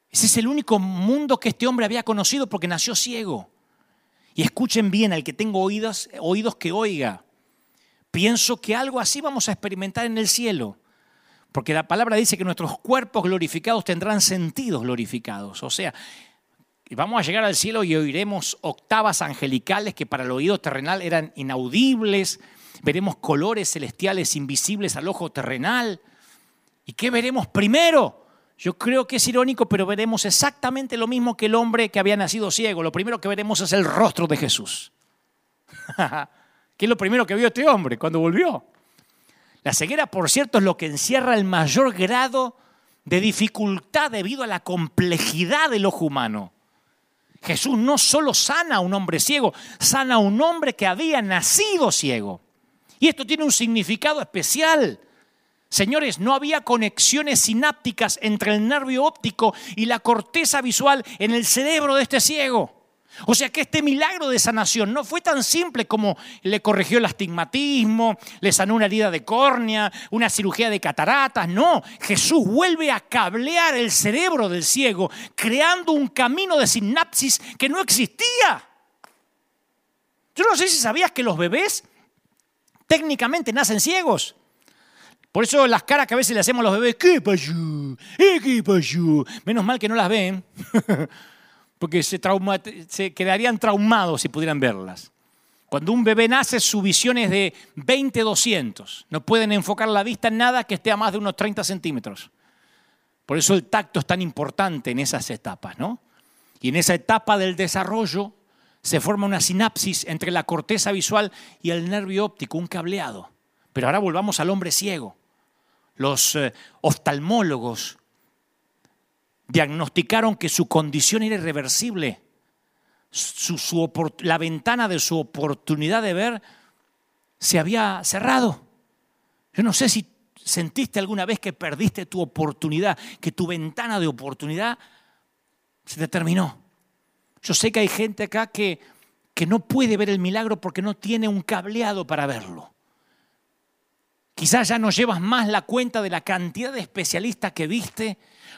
Ese es el único mundo que este hombre había conocido porque nació ciego. Y escuchen bien, al que tengo oídos, oídos que oiga. Pienso que algo así vamos a experimentar en el cielo. Porque la palabra dice que nuestros cuerpos glorificados tendrán sentidos glorificados. O sea, vamos a llegar al cielo y oiremos octavas angelicales que para el oído terrenal eran inaudibles. Veremos colores celestiales invisibles al ojo terrenal. ¿Y qué veremos primero? Yo creo que es irónico, pero veremos exactamente lo mismo que el hombre que había nacido ciego. Lo primero que veremos es el rostro de Jesús. ¿Qué es lo primero que vio este hombre cuando volvió? La ceguera, por cierto, es lo que encierra el mayor grado de dificultad debido a la complejidad del ojo humano. Jesús no solo sana a un hombre ciego, sana a un hombre que había nacido ciego. Y esto tiene un significado especial. Señores, no había conexiones sinápticas entre el nervio óptico y la corteza visual en el cerebro de este ciego. O sea que este milagro de sanación no fue tan simple como le corrigió el astigmatismo, le sanó una herida de córnea, una cirugía de cataratas. No, Jesús vuelve a cablear el cerebro del ciego, creando un camino de sinapsis que no existía. Yo no sé si sabías que los bebés técnicamente nacen ciegos. Por eso las caras que a veces le hacemos a los bebés, ¿qué pasó? ¿Eh, ¿Qué pasó? Menos mal que no las ven. porque se, quedarían traumados si pudieran verlas. Cuando un bebé nace, su visión es de 20-200. No pueden enfocar la vista en nada que esté a más de unos 30 centímetros. Por eso el tacto es tan importante en esas etapas, ¿no? Y en esa etapa del desarrollo se forma una sinapsis entre la corteza visual y el nervio óptico, un cableado. Pero ahora volvamos al hombre ciego. Los eh, oftalmólogos diagnosticaron que su condición era irreversible. la ventana de su oportunidad de ver se había cerrado. Yo no sé si sentiste alguna vez que perdiste tu oportunidad, que tu ventana de oportunidad se te terminó. Yo sé que hay gente acá que, que no puede ver el milagro porque no tiene un cableado para verlo. Quizás ya no llevas más la cuenta de la cantidad de especialistas que viste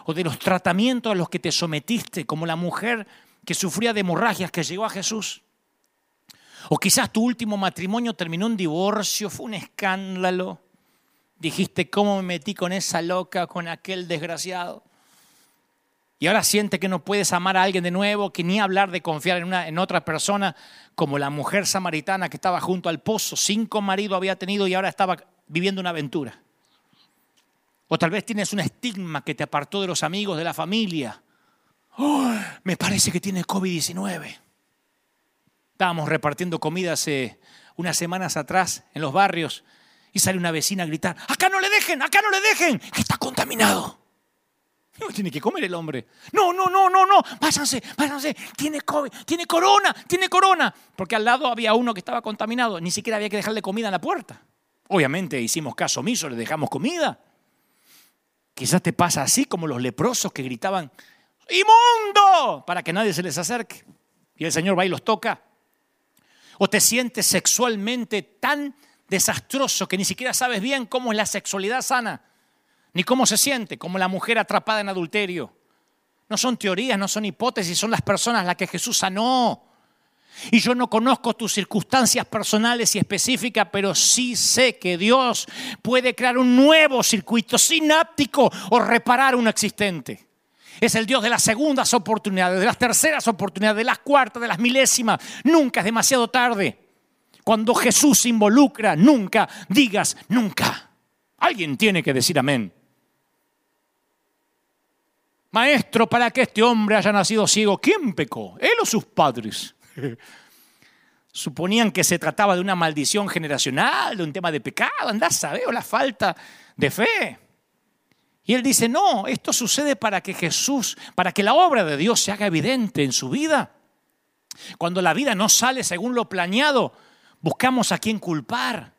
o de los tratamientos a los que te sometiste, como la mujer que sufría de hemorragias que llegó a Jesús. O quizás tu último matrimonio terminó en divorcio, fue un escándalo. Dijiste, ¿cómo me metí con esa loca, con aquel desgraciado? Y ahora siente que no puedes amar a alguien de nuevo, que ni hablar de confiar en, una, en otra persona, como la mujer samaritana que estaba junto al pozo, cinco maridos había tenido y ahora estaba viviendo una aventura. O tal vez tienes un estigma que te apartó de los amigos, de la familia. ¡Oh! me parece que tiene COVID-19. Estábamos repartiendo comida hace unas semanas atrás en los barrios y sale una vecina a gritar, acá no le dejen, acá no le dejen, está contaminado. No tiene que comer el hombre. No, no, no, no, no. Váyanse, váyanse. Tiene COVID, tiene corona, tiene corona. Porque al lado había uno que estaba contaminado. Ni siquiera había que dejarle comida en la puerta. Obviamente hicimos caso omiso, le dejamos comida. Quizás te pasa así como los leprosos que gritaban, ¡Inmundo! Para que nadie se les acerque. Y el Señor va y los toca. O te sientes sexualmente tan desastroso que ni siquiera sabes bien cómo es la sexualidad sana, ni cómo se siente, como la mujer atrapada en adulterio. No son teorías, no son hipótesis, son las personas las que Jesús sanó. Y yo no conozco tus circunstancias personales y específicas, pero sí sé que Dios puede crear un nuevo circuito sináptico o reparar uno existente. Es el Dios de las segundas oportunidades, de las terceras oportunidades, de las cuartas, de las milésimas. Nunca es demasiado tarde. Cuando Jesús se involucra, nunca digas nunca. Alguien tiene que decir amén. Maestro, para que este hombre haya nacido ciego, ¿quién pecó? ¿Él o sus padres? Suponían que se trataba de una maldición generacional, de un tema de pecado, andás a o la falta de fe. Y él dice, no, esto sucede para que Jesús, para que la obra de Dios se haga evidente en su vida. Cuando la vida no sale según lo planeado, buscamos a quién culpar.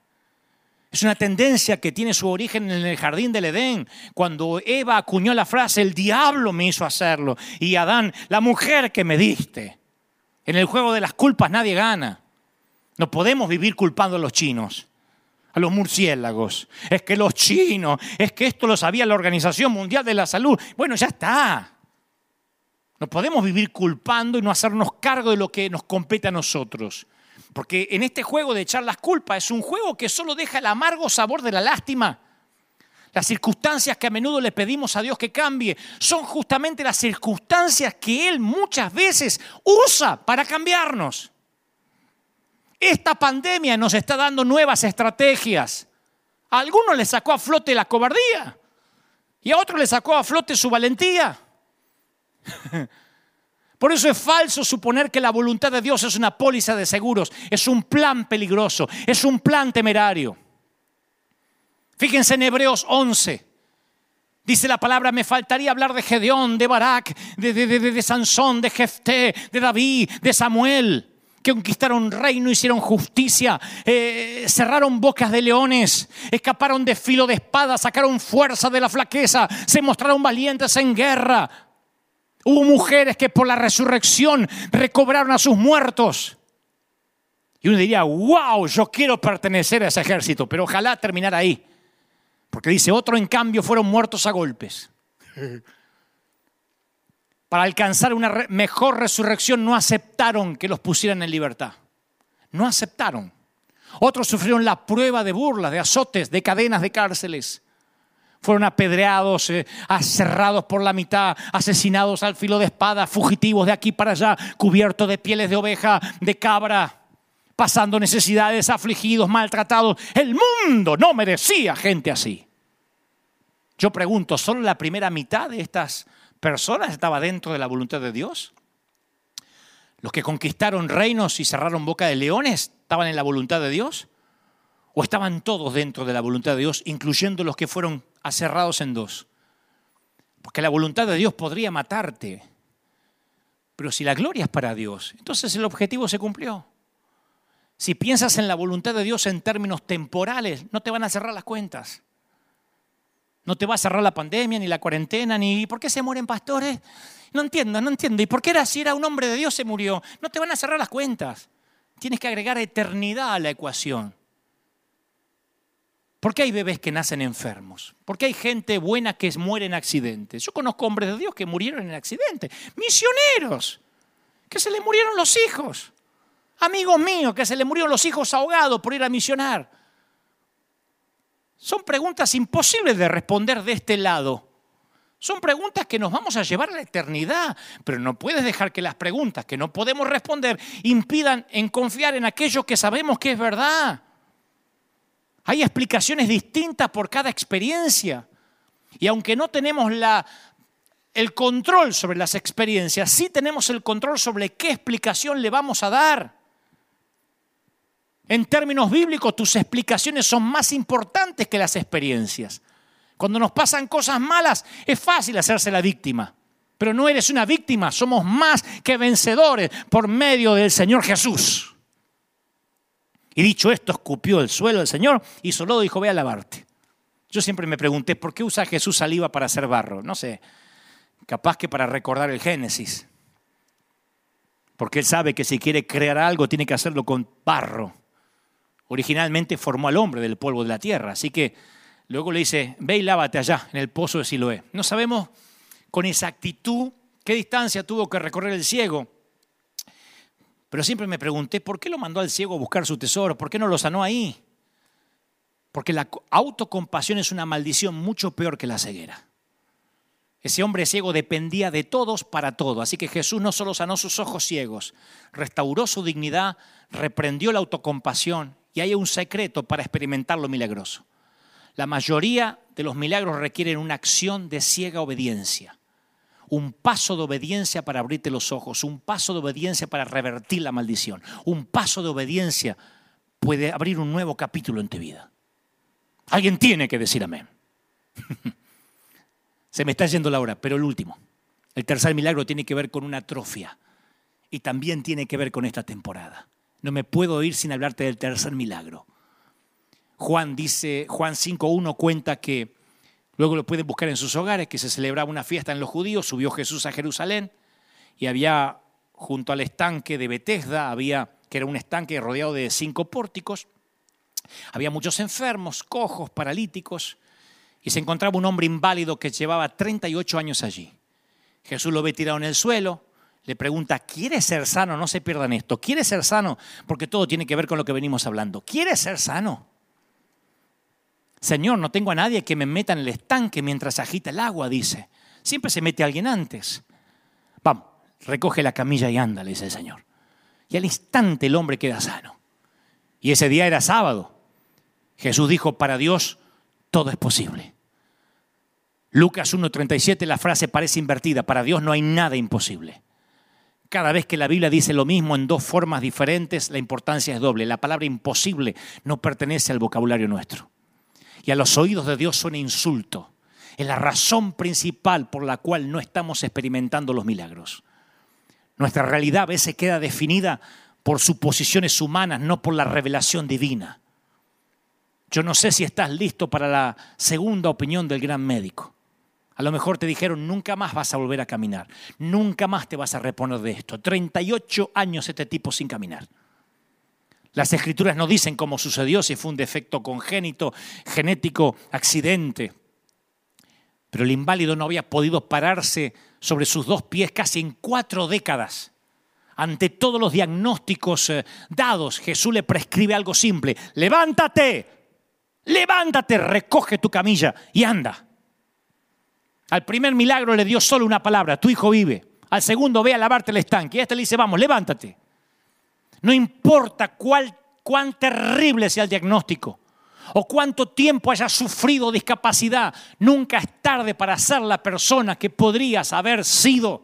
Es una tendencia que tiene su origen en el jardín del Edén, cuando Eva acuñó la frase, el diablo me hizo hacerlo, y Adán, la mujer que me diste. En el juego de las culpas nadie gana. No podemos vivir culpando a los chinos a los murciélagos. Es que los chinos, es que esto lo sabía la Organización Mundial de la Salud. Bueno, ya está. No podemos vivir culpando y no hacernos cargo de lo que nos compete a nosotros. Porque en este juego de echar las culpas es un juego que solo deja el amargo sabor de la lástima. Las circunstancias que a menudo le pedimos a Dios que cambie son justamente las circunstancias que Él muchas veces usa para cambiarnos. Esta pandemia nos está dando nuevas estrategias. A algunos les sacó a flote la cobardía y a otros les sacó a flote su valentía. Por eso es falso suponer que la voluntad de Dios es una póliza de seguros, es un plan peligroso, es un plan temerario. Fíjense en Hebreos 11. Dice la palabra, me faltaría hablar de Gedeón, de Barak, de, de, de, Sansón, de Jefté, de David, de Samuel que conquistaron reino, hicieron justicia, eh, cerraron bocas de leones, escaparon de filo de espada, sacaron fuerza de la flaqueza, se mostraron valientes en guerra. Hubo mujeres que por la resurrección recobraron a sus muertos. Y uno diría, wow, yo quiero pertenecer a ese ejército, pero ojalá terminar ahí. Porque dice, otro en cambio fueron muertos a golpes. para alcanzar una mejor resurrección no aceptaron que los pusieran en libertad. No aceptaron. Otros sufrieron la prueba de burlas, de azotes, de cadenas, de cárceles. Fueron apedreados, eh, aserrados por la mitad, asesinados al filo de espada, fugitivos de aquí para allá, cubiertos de pieles de oveja, de cabra, pasando necesidades, afligidos, maltratados. El mundo no merecía gente así. Yo pregunto, ¿solo la primera mitad de estas personas estaba dentro de la voluntad de Dios? ¿Los que conquistaron reinos y cerraron boca de leones estaban en la voluntad de Dios? ¿O estaban todos dentro de la voluntad de Dios, incluyendo los que fueron aserrados en dos? Porque la voluntad de Dios podría matarte. Pero si la gloria es para Dios, entonces el objetivo se cumplió. Si piensas en la voluntad de Dios en términos temporales, no te van a cerrar las cuentas. No te va a cerrar la pandemia, ni la cuarentena, ni ¿por qué se mueren pastores? No entiendo, no entiendo. ¿Y por qué era si era un hombre de Dios se murió? No te van a cerrar las cuentas. Tienes que agregar eternidad a la ecuación. ¿Por qué hay bebés que nacen enfermos? ¿Por qué hay gente buena que muere en accidentes? Yo conozco hombres de Dios que murieron en accidentes. Misioneros, que se le murieron los hijos. Amigos míos, que se le murieron los hijos ahogados por ir a misionar. Son preguntas imposibles de responder de este lado. Son preguntas que nos vamos a llevar a la eternidad, pero no puedes dejar que las preguntas que no podemos responder impidan en confiar en aquello que sabemos que es verdad. Hay explicaciones distintas por cada experiencia. Y aunque no tenemos la, el control sobre las experiencias, sí tenemos el control sobre qué explicación le vamos a dar. En términos bíblicos, tus explicaciones son más importantes que las experiencias. Cuando nos pasan cosas malas, es fácil hacerse la víctima. Pero no eres una víctima, somos más que vencedores por medio del Señor Jesús. Y dicho esto, escupió el suelo el Señor y solo dijo, ve a lavarte. Yo siempre me pregunté, ¿por qué usa Jesús saliva para hacer barro? No sé, capaz que para recordar el Génesis. Porque él sabe que si quiere crear algo, tiene que hacerlo con barro. Originalmente formó al hombre del polvo de la tierra, así que Luego le dice, ve y lávate allá, en el pozo de Siloé. No sabemos con exactitud qué distancia tuvo que recorrer el ciego, pero siempre me pregunté, ¿por qué lo mandó al ciego a buscar su tesoro? ¿Por qué no lo sanó ahí? Porque la autocompasión es una maldición mucho peor que la ceguera. Ese hombre ciego dependía de todos para todo. Así que Jesús no solo sanó sus ojos ciegos, restauró su dignidad, reprendió la autocompasión y hay un secreto para experimentar lo milagroso. La mayoría de los milagros requieren una acción de ciega obediencia. Un paso de obediencia para abrirte los ojos, un paso de obediencia para revertir la maldición, un paso de obediencia puede abrir un nuevo capítulo en tu vida. Alguien tiene que decir amén. Se me está yendo la hora, pero el último, el tercer milagro tiene que ver con una atrofia y también tiene que ver con esta temporada. No me puedo ir sin hablarte del tercer milagro. Juan dice, Juan 5.1 cuenta que, luego lo pueden buscar en sus hogares, que se celebraba una fiesta en los judíos, subió Jesús a Jerusalén y había junto al estanque de Betesda, había, que era un estanque rodeado de cinco pórticos, había muchos enfermos, cojos, paralíticos, y se encontraba un hombre inválido que llevaba 38 años allí. Jesús lo ve tirado en el suelo, le pregunta, ¿quieres ser sano? No se pierdan esto, ¿quieres ser sano? Porque todo tiene que ver con lo que venimos hablando. ¿Quieres ser sano? Señor, no tengo a nadie que me meta en el estanque mientras agita el agua, dice. Siempre se mete alguien antes. Vamos, recoge la camilla y anda, le dice el Señor. Y al instante el hombre queda sano. Y ese día era sábado. Jesús dijo, para Dios todo es posible. Lucas 1.37 la frase parece invertida, para Dios no hay nada imposible. Cada vez que la Biblia dice lo mismo en dos formas diferentes, la importancia es doble. La palabra imposible no pertenece al vocabulario nuestro y a los oídos de Dios suena insulto. Es la razón principal por la cual no estamos experimentando los milagros. Nuestra realidad a veces queda definida por suposiciones humanas, no por la revelación divina. Yo no sé si estás listo para la segunda opinión del gran médico. A lo mejor te dijeron, nunca más vas a volver a caminar, nunca más te vas a reponer de esto. 38 años este tipo sin caminar. Las escrituras no dicen cómo sucedió, si fue un defecto congénito, genético, accidente. Pero el inválido no había podido pararse sobre sus dos pies casi en cuatro décadas. Ante todos los diagnósticos eh, dados, Jesús le prescribe algo simple. Levántate, levántate, recoge tu camilla y anda. Al primer milagro le dio solo una palabra, tu hijo vive. Al segundo, ve a lavarte el estanque. Y a este le dice, vamos, levántate. No importa cuál, cuán terrible sea el diagnóstico o cuánto tiempo hayas sufrido discapacidad, nunca es tarde para ser la persona que podrías haber sido.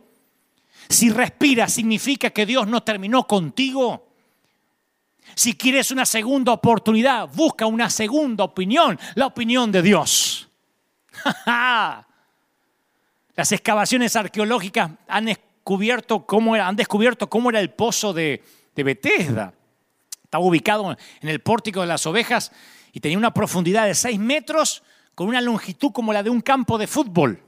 Si respiras, significa que Dios no terminó contigo. Si quieres una segunda oportunidad, busca una segunda opinión, la opinión de Dios. Las excavaciones arqueológicas han descubierto cómo era, han descubierto cómo era el pozo de, de. Estaba ubicado en el pórtico de las ovejas y tenía una profundidad de 6 metros con una longitud como la de un campo de fútbol.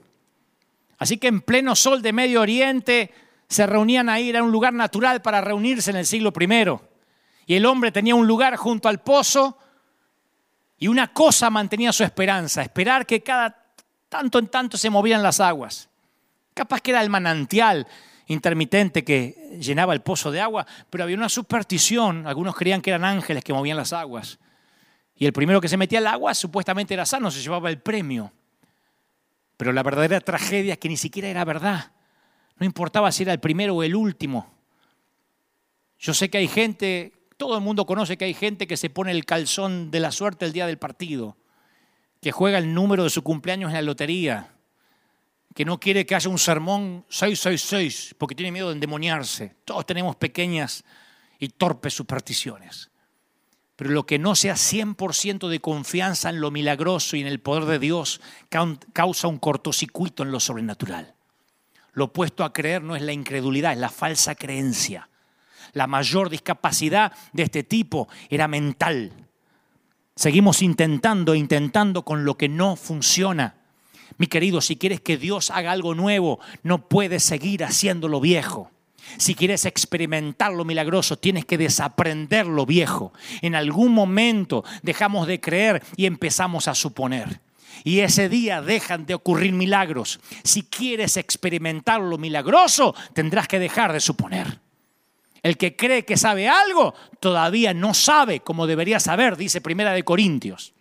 Así que en pleno sol de Medio Oriente se reunían ahí, era un lugar natural para reunirse en el siglo I. Y el hombre tenía un lugar junto al pozo y una cosa mantenía su esperanza, esperar que cada tanto en tanto se movieran las aguas. Capaz que era el manantial intermitente que llenaba el pozo de agua, pero había una superstición, algunos creían que eran ángeles que movían las aguas. Y el primero que se metía al agua supuestamente era sano, se llevaba el premio. Pero la verdadera tragedia es que ni siquiera era verdad. No importaba si era el primero o el último. Yo sé que hay gente, todo el mundo conoce que hay gente que se pone el calzón de la suerte el día del partido, que juega el número de su cumpleaños en la lotería, que no quiere que haya un sermón 666 porque tiene miedo de endemoniarse. Todos tenemos pequeñas y torpes supersticiones. Pero lo que no sea 100% de confianza en lo milagroso y en el poder de Dios causa un cortocircuito en lo sobrenatural. Lo opuesto a creer no es la incredulidad, es la falsa creencia. La mayor discapacidad de este tipo era mental. Seguimos intentando intentando con lo que no funciona. Mi querido, si quieres que Dios haga algo nuevo, no puedes seguir haciendo lo viejo. Si quieres experimentar lo milagroso, tienes que desaprender lo viejo. En algún momento dejamos de creer y empezamos a suponer. Y ese día dejan de ocurrir milagros. Si quieres experimentar lo milagroso, tendrás que dejar de suponer. El que cree que sabe algo, todavía no sabe como debería saber, dice Primera de Corintios.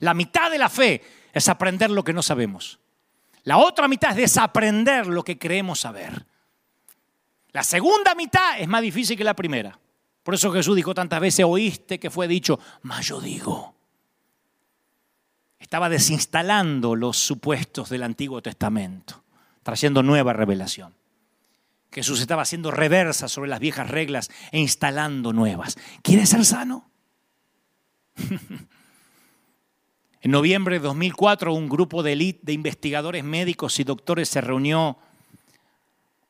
La mitad de la fe es aprender lo que no sabemos. La otra mitad es desaprender lo que creemos saber. La segunda mitad es más difícil que la primera. Por eso Jesús dijo tantas veces, oíste que fue dicho, mas yo digo. Estaba desinstalando los supuestos del Antiguo Testamento, trayendo nueva revelación. Jesús estaba haciendo reversa sobre las viejas reglas e instalando nuevas. ¿Quieres ser sano? en noviembre de 2004, un grupo de élite de investigadores médicos y doctores se reunió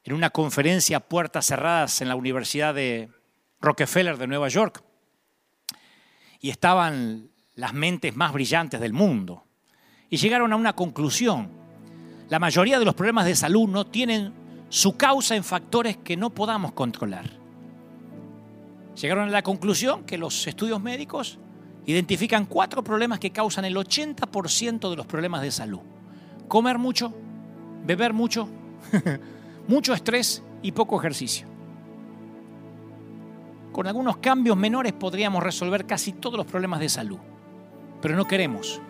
en una conferencia a puertas cerradas en la Universidad de Rockefeller de Nueva York. Y estaban las mentes más brillantes del mundo. Y llegaron a una conclusión. La mayoría de los problemas de salud no tienen su causa en factores que no podamos controlar. Llegaron a la conclusión que los estudios médicos identifican cuatro problemas que causan el 80% de los problemas de salud. Comer mucho, beber mucho, mucho estrés y poco ejercicio. Con algunos cambios menores podríamos resolver casi todos los problemas de salud, pero no queremos.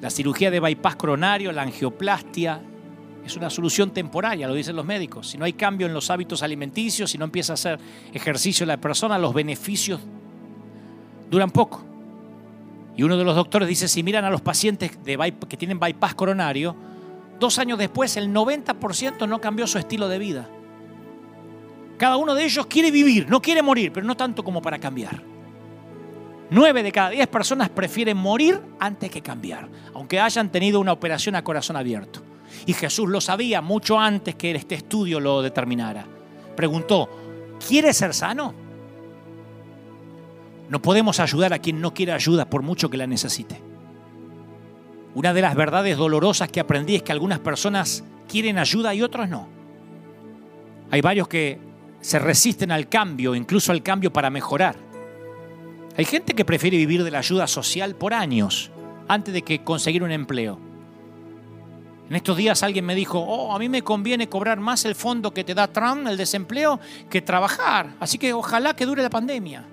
La cirugía de bypass coronario, la angioplastia, es una solución temporaria, lo dicen los médicos. Si no hay cambio en los hábitos alimenticios, si no empieza a hacer ejercicio la persona, los beneficios duran poco. Y uno de los doctores dice, si miran a los pacientes que tienen bypass coronario, Dos años después, el 90% no cambió su estilo de vida. Cada uno de ellos quiere vivir, no quiere morir, pero no tanto como para cambiar. Nueve de cada diez personas prefieren morir antes que cambiar, aunque hayan tenido una operación a corazón abierto. Y Jesús lo sabía mucho antes que este estudio lo determinara. Preguntó, ¿quieres ser sano? No podemos ayudar a quien no quiere ayuda por mucho que la necesite. Una de las verdades dolorosas que aprendí es que algunas personas quieren ayuda y otros no. Hay varios que se resisten al cambio, incluso al cambio para mejorar. Hay gente que prefiere vivir de la ayuda social por años antes de que conseguir un empleo. En estos días alguien me dijo, oh, a mí me conviene cobrar más el fondo que te da Trump, el desempleo, que trabajar. Así que ojalá que dure la pandemia.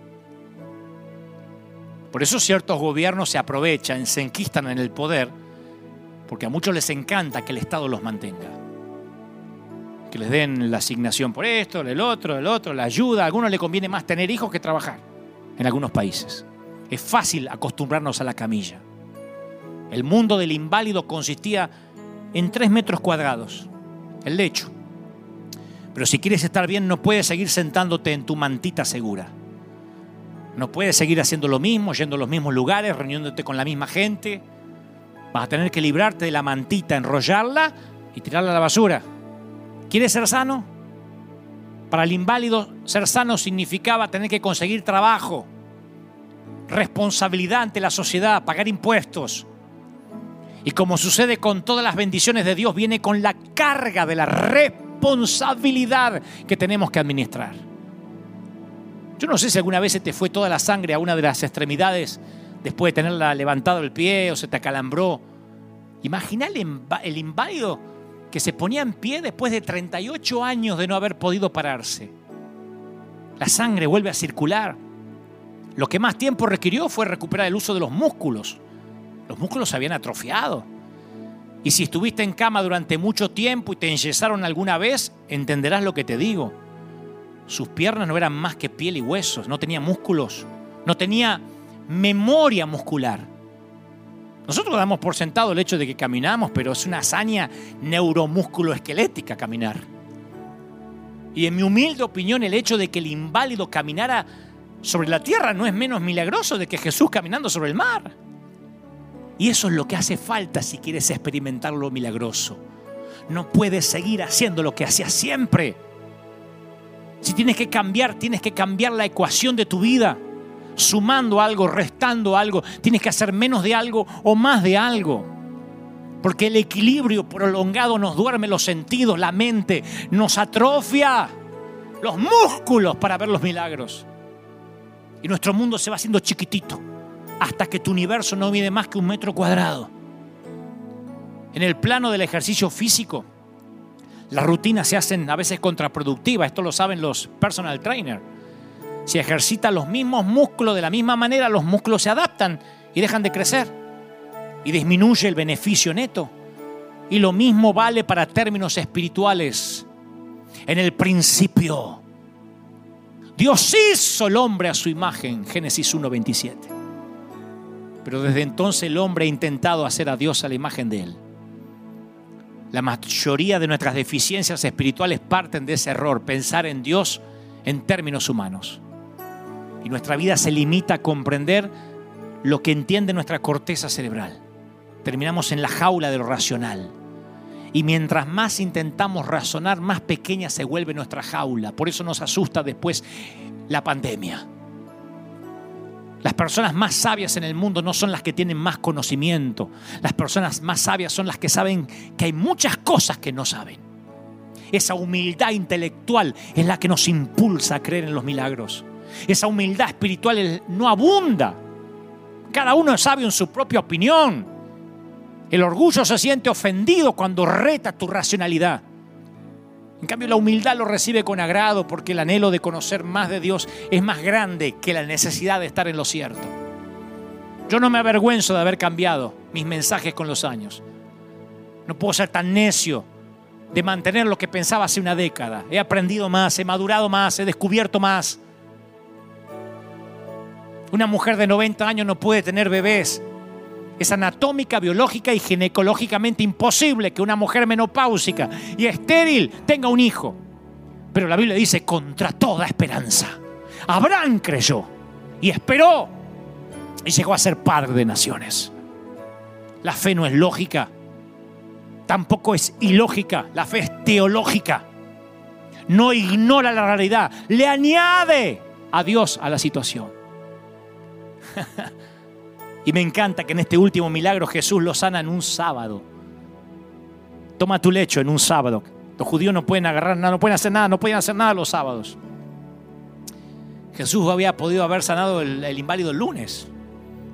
Por eso ciertos gobiernos se aprovechan, se enquistan en el poder, porque a muchos les encanta que el Estado los mantenga. Que les den la asignación por esto, el otro, el otro, la ayuda. A algunos les conviene más tener hijos que trabajar en algunos países. Es fácil acostumbrarnos a la camilla. El mundo del inválido consistía en tres metros cuadrados, el lecho. Pero si quieres estar bien, no puedes seguir sentándote en tu mantita segura. No puedes seguir haciendo lo mismo, yendo a los mismos lugares, reuniéndote con la misma gente. Vas a tener que librarte de la mantita, enrollarla y tirarla a la basura. ¿Quieres ser sano? Para el inválido, ser sano significaba tener que conseguir trabajo, responsabilidad ante la sociedad, pagar impuestos. Y como sucede con todas las bendiciones de Dios, viene con la carga de la responsabilidad que tenemos que administrar. Yo no sé si alguna vez se te fue toda la sangre a una de las extremidades después de tenerla levantado el pie o se te acalambró. Imagina el, inválido que se ponía en pie después de 38 años de no haber podido pararse. La sangre vuelve a circular. Lo que más tiempo requirió fue recuperar el uso de los músculos. Los músculos se habían atrofiado. Y si estuviste en cama durante mucho tiempo y te enyesaron alguna vez, entenderás lo que te digo. Sus piernas no eran más que piel y huesos, no tenía músculos, no tenía memoria muscular. Nosotros damos por sentado el hecho de que caminamos, pero es una hazaña neuromusculoesquelética caminar. Y en mi humilde opinión, el hecho de que el inválido caminara sobre la tierra no es menos milagroso de que Jesús caminando sobre el mar. Y eso es lo que hace falta si quieres experimentar lo milagroso. No puedes seguir haciendo lo que hacías siempre. Si tienes que cambiar, tienes que cambiar la ecuación de tu vida. Sumando algo, restando algo. Tienes que hacer menos de algo o más de algo. Porque el equilibrio prolongado nos duerme los sentidos, la mente, nos atrofia los músculos para ver los milagros. Y nuestro mundo se va haciendo chiquitito hasta que tu universo no mide más que un metro cuadrado. En el plano del ejercicio físico, las rutinas se hacen a veces contraproductivas, esto lo saben los personal trainers. Si ejercitas los mismos músculos de la misma manera, los músculos se adaptan y dejan de crecer y disminuye el beneficio neto. Y lo mismo vale para términos espirituales. En el principio, Dios hizo el hombre a su imagen, Génesis 1.27. Pero desde entonces el hombre ha intentado hacer a Dios a la imagen de él. La mayoría de nuestras deficiencias espirituales parten de ese error, pensar en Dios en términos humanos. Y nuestra vida se limita a comprender lo que entiende nuestra corteza cerebral. Terminamos en la jaula de lo racional. Y mientras más intentamos razonar, más pequeña se vuelve nuestra jaula. Por eso nos asusta después la pandemia. Las personas más sabias en el mundo no son las que tienen más conocimiento. Las personas más sabias son las que saben que hay muchas cosas que no saben. Esa humildad intelectual es la que nos impulsa a creer en los milagros. Esa humildad espiritual no abunda. Cada uno es sabio en su propia opinión. El orgullo se siente ofendido cuando reta tu racionalidad. En cambio, la humildad lo recibe con agrado porque el anhelo de conocer más de Dios es más grande que la necesidad de estar en lo cierto. Yo no me avergüenzo de haber cambiado mis mensajes con los años. No puedo ser tan necio de mantener lo que pensaba hace una década. He aprendido más, he madurado más, he descubierto más. Una mujer de 90 años no puede tener bebés es anatómica, biológica y ginecológicamente imposible que una mujer menopáusica y estéril tenga un hijo. Pero la Biblia dice contra toda esperanza. Abraham creyó y esperó y llegó a ser padre de naciones. La fe no es lógica, tampoco es ilógica, la fe es teológica. No ignora la realidad, le añade a Dios a la situación. Y me encanta que en este último milagro Jesús lo sana en un sábado. Toma tu lecho en un sábado. Los judíos no pueden agarrar nada, no pueden hacer nada, no pueden hacer nada los sábados. Jesús había podido haber sanado el, inválido el lunes.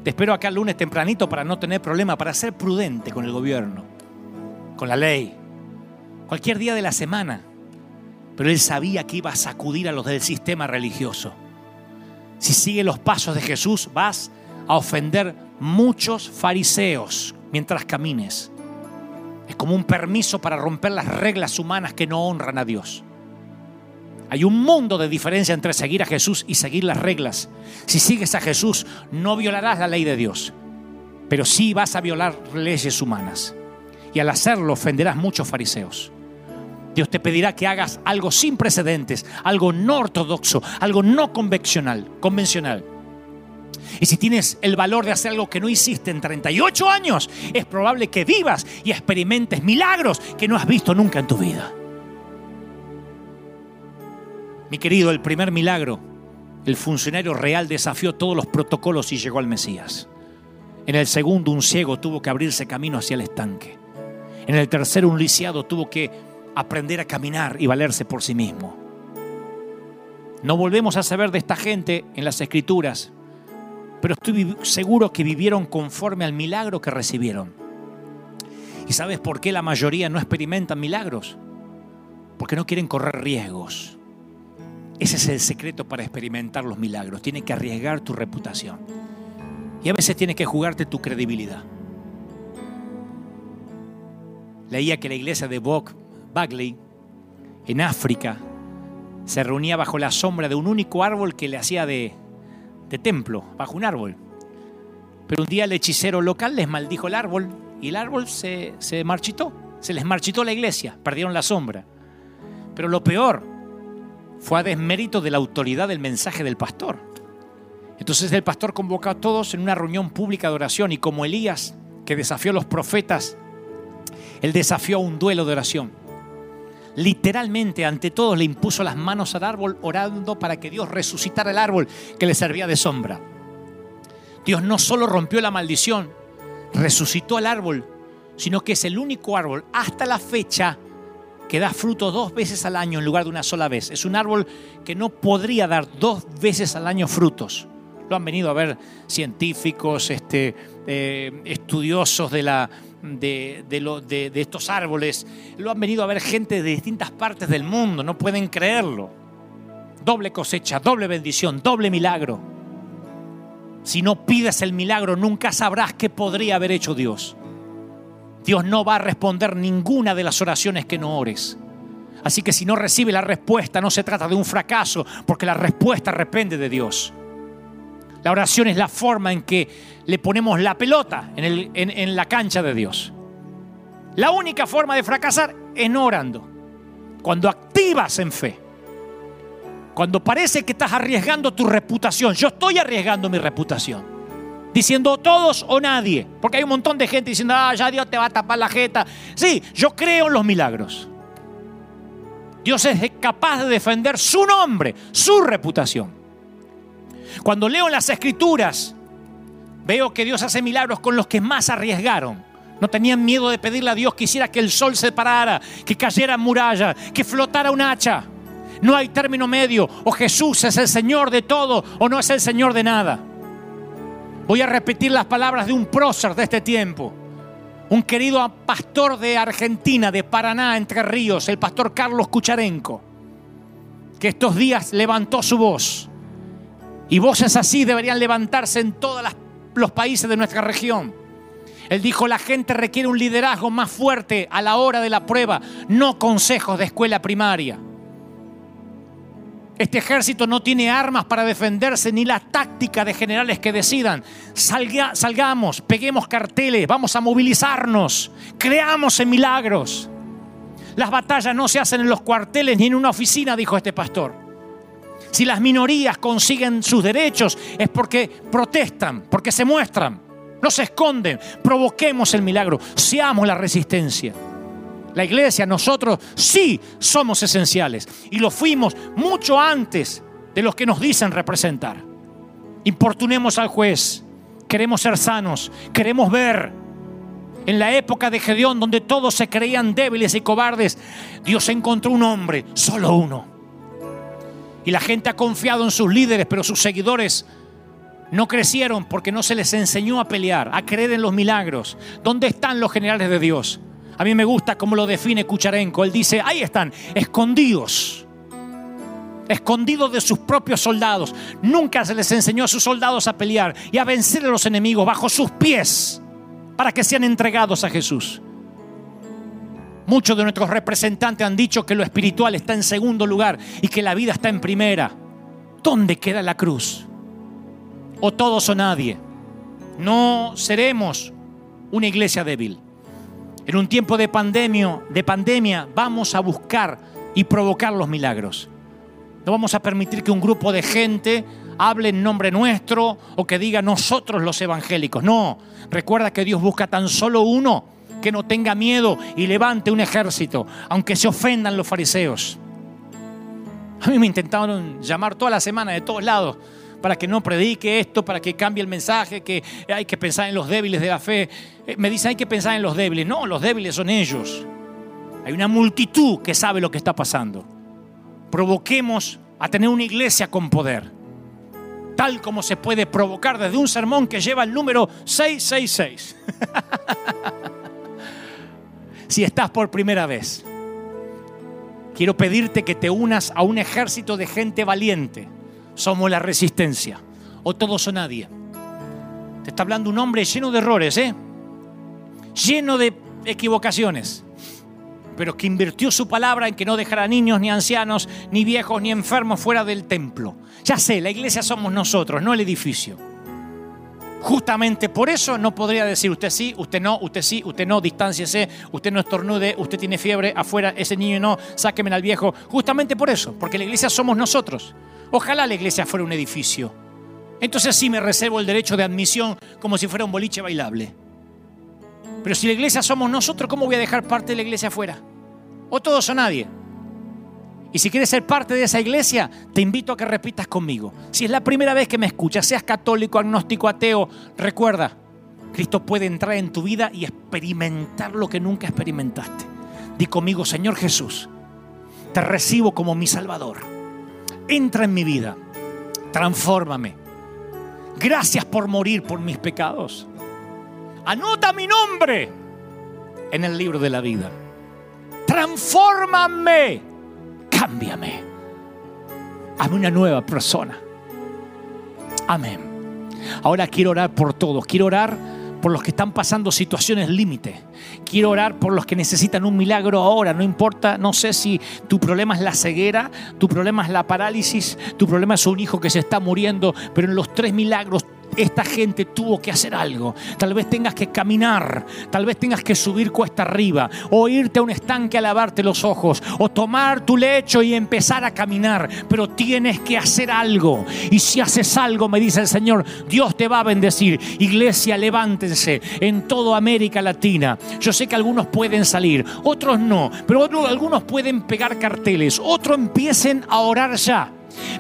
Te espero acá el lunes tempranito para no tener problema, para ser prudente con el gobierno, con la ley, cualquier día de la semana. Pero él sabía que iba a sacudir a los del sistema religioso. Si sigue los pasos de Jesús, vas a ofender muchos fariseos mientras camines. Es como un permiso para romper las reglas humanas que no honran a Dios. Hay un mundo de diferencia entre seguir a Jesús y seguir las reglas. Si sigues a Jesús, no violarás la ley de Dios, pero sí vas a violar leyes humanas. Y al hacerlo ofenderás muchos fariseos. Dios te pedirá que hagas algo sin precedentes, algo no ortodoxo, algo no convencional, convencional. Y si tienes el valor de hacer algo que no hiciste en 38 años, es probable que vivas y experimentes milagros que no has visto nunca en tu vida. Mi querido, el primer milagro, el funcionario real desafió todos los protocolos y llegó al Mesías. En el segundo, un ciego tuvo que abrirse camino hacia el estanque. En el tercero, un lisiado tuvo que aprender a caminar y valerse por sí mismo. No volvemos a saber de esta gente en las escrituras, pero estoy seguro que vivieron conforme al milagro que recibieron. ¿Y sabes por qué la mayoría no experimentan milagros? Porque no quieren correr riesgos. Ese es el secreto para experimentar los milagros. Tienes que arriesgar tu reputación. Y a veces tienes que jugarte tu credibilidad. leía que la iglesia de Bob Bagley, en África, se reunía bajo la sombra de un único árbol que le hacía de, de templo, bajo un árbol. Pero un día el hechicero local les maldijo el árbol y el árbol se, se marchitó, se les marchitó la iglesia, perdieron la sombra. Pero lo peor fue a desmérito de la autoridad del mensaje del pastor. Entonces el pastor convocó a todos en una reunión pública de oración y como Elías, que desafió a los profetas, él desafió a un duelo de oración. Literalmente ante todos le impuso las manos al árbol orando para que Dios resucitara el árbol que le servía de sombra. Dios no solo rompió la maldición, resucitó el árbol, sino que es el único árbol hasta la fecha que da fruto dos veces al año en lugar de una sola vez. Es un árbol que no podría dar dos veces al año frutos. Lo han venido a ver científicos, este, eh, estudiosos de, la, de, de, de estos árboles. Lo han venido a ver gente de distintas partes del mundo. No pueden creerlo. Doble cosecha, doble bendición, doble milagro. Si no pides el milagro, nunca sabrás qué podría haber hecho Dios. Dios no va a responder ninguna de las oraciones que no ores. Así que si no recibe la respuesta, no se trata de un fracaso, porque la respuesta depende de Dios. La oración es la forma en que le ponemos la pelota en, la cancha de Dios. La única forma de fracasar es no orando. Cuando activas en fe. Cuando parece que estás arriesgando tu reputación. Yo estoy arriesgando mi reputación diciendo todos o nadie. Porque hay un montón de gente diciendo, ah, ya Dios te va a tapar la jeta. Sí, yo creo en los milagros. Dios es capaz de defender su nombre, su reputación. Cuando leo las escrituras, veo que Dios hace milagros con los que más arriesgaron. No tenían miedo de pedirle a Dios que hiciera que el sol se parara, que cayera muralla, que flotara un hacha. No hay término medio. O Jesús es el Señor de todo o no es el Señor de nada. Voy a repetir las palabras de un prócer de este tiempo, un querido pastor de Argentina, de Paraná, Entre Ríos, el pastor Carlos Cucharenco, que estos días levantó su voz. Y voces así deberían levantarse en todos los países de nuestra región. Él dijo, la gente requiere un liderazgo más fuerte a la hora de la prueba, no consejos de escuela primaria. Este ejército no tiene armas para defenderse ni la táctica de generales que decidan. salgamos, peguemos carteles, vamos a movilizarnos, creamos en milagros. Las batallas no se hacen en los cuarteles ni en una oficina, dijo este pastor. Si las minorías consiguen sus derechos es porque protestan, porque se muestran, no se esconden. Provoquemos el milagro, seamos la resistencia. La iglesia, nosotros sí somos esenciales y lo fuimos mucho antes de los que nos dicen representar. Importunemos al juez, queremos ser sanos, queremos ver. En la época de Gedeón, donde todos se creían débiles y cobardes, Dios encontró un hombre, solo uno. Y la gente ha confiado en sus líderes, pero sus seguidores no crecieron porque no se les enseñó a pelear, a creer en los milagros. ¿Dónde están los generales de Dios? A mí me gusta cómo lo define Kucharenko. Él dice, ahí están, escondidos. Escondidos de sus propios soldados. Nunca se les enseñó a sus soldados a pelear y a vencer a los enemigos bajo sus pies para que sean entregados a Jesús. Muchos de nuestros representantes han dicho que lo espiritual está en segundo lugar y que la vida está en primera. ¿Dónde queda la cruz? O todos o nadie. No seremos una iglesia débil. En un tiempo de pandemia, de pandemia vamos a buscar y provocar los milagros. No vamos a permitir que un grupo de gente hable en nombre nuestro o que diga nosotros los evangélicos. No, recuerda que Dios busca tan solo uno que no tenga miedo y levante un ejército, aunque se ofendan los fariseos. A mí me intentaron llamar toda la semana de todos lados para que no predique esto, para que cambie el mensaje, que hay que pensar en los débiles de la fe. Eh, me dicen hay que pensar en los débiles. No, los débiles son ellos. Hay una multitud que sabe lo que está pasando. Provoquemos a tener una iglesia con poder. Tal como se puede provocar desde un sermón que lleva el número 666. si estás por primera vez, quiero pedirte que te unas a un ejército de gente valiente somos la resistencia. O todos o nadie. Te está hablando un hombre lleno de errores, ¿eh? Lleno de equivocaciones. pero que invirtió su palabra en que no dejara niños, ni ancianos, ni viejos, ni enfermos fuera del templo. Ya sé, la iglesia somos nosotros, no el edificio. Justamente por eso no podría decir usted sí, usted no, usted sí, usted no, distánciese, usted no estornude, usted tiene fiebre, afuera, ese niño no, sáqueme al viejo. Justamente por eso, porque la iglesia somos nosotros. Ojalá la iglesia fuera un edificio. Entonces sí me reservo el derecho de admisión como si fuera un boliche bailable. Pero si la iglesia somos nosotros, ¿cómo voy a dejar parte de la iglesia afuera? O todos o nadie. Y si quieres ser parte de esa iglesia, te invito a que repitas conmigo. Si es la primera vez que me escuchas, seas católico, agnóstico, ateo, recuerda, Cristo puede entrar en tu vida y experimentar lo que nunca experimentaste. Di conmigo, Señor Jesús, te recibo como mi Salvador. Entra en mi vida, transfórmame. Gracias por morir por mis pecados. Anota mi nombre en el libro de la vida. Transfórmame cámbiame. Hazme una nueva persona. Amén. Ahora quiero orar por todos. Quiero orar por los que están pasando situaciones límite. Quiero orar por los que necesitan un milagro ahora. No importa, no sé si tu problema es la ceguera, tu problema es la parálisis, tu problema es un hijo que se está muriendo, pero en los tres milagros esta gente tuvo que hacer algo. Tal vez tengas que caminar, tal vez tengas que subir cuesta arriba, o irte a un estanque a lavarte los ojos, o tomar tu lecho y empezar a caminar, pero tienes que hacer algo. Y si haces algo, me dice el Señor, Dios te va a bendecir. Iglesia, levántense en toda América Latina. Yo sé que algunos pueden salir, otros no, pero algunos pueden pegar carteles, otros empiecen a orar ya.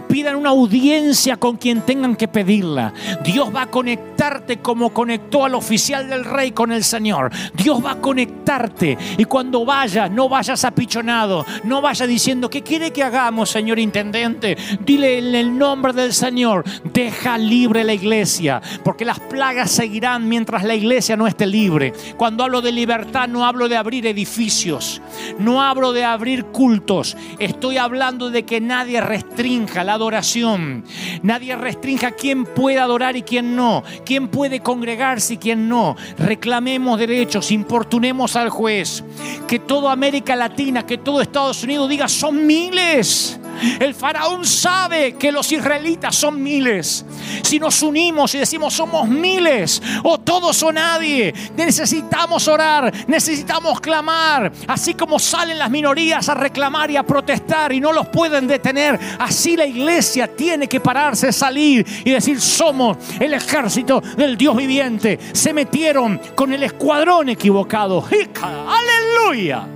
Pidan una audiencia con quien tengan que pedirla. Dios va a conectarte como conectó al oficial del rey con el Señor. Dios va a conectarte. Y cuando vayas, no vayas apichonado. No vayas diciendo, ¿qué quiere que hagamos, señor intendente? Dile en el nombre del Señor, deja libre la iglesia. Porque las plagas seguirán mientras la iglesia no esté libre. Cuando hablo de libertad, no hablo de abrir edificios. No hablo de abrir cultos. Estoy hablando de que nadie restringe la adoración. Nadie restrinja quién puede adorar y quién no. Quién puede congregarse y quién no. Reclamemos derechos, importunemos al juez. Que toda América Latina, que todo Estados Unidos diga, son miles el faraón sabe que los israelitas son miles. Si nos unimos y decimos somos miles o todos o nadie, necesitamos orar, necesitamos clamar. Así como salen las minorías a reclamar y a protestar y no los pueden detener, así la iglesia tiene que pararse, salir y decir somos el ejército del Dios viviente. Se metieron con el escuadrón equivocado. Aleluya.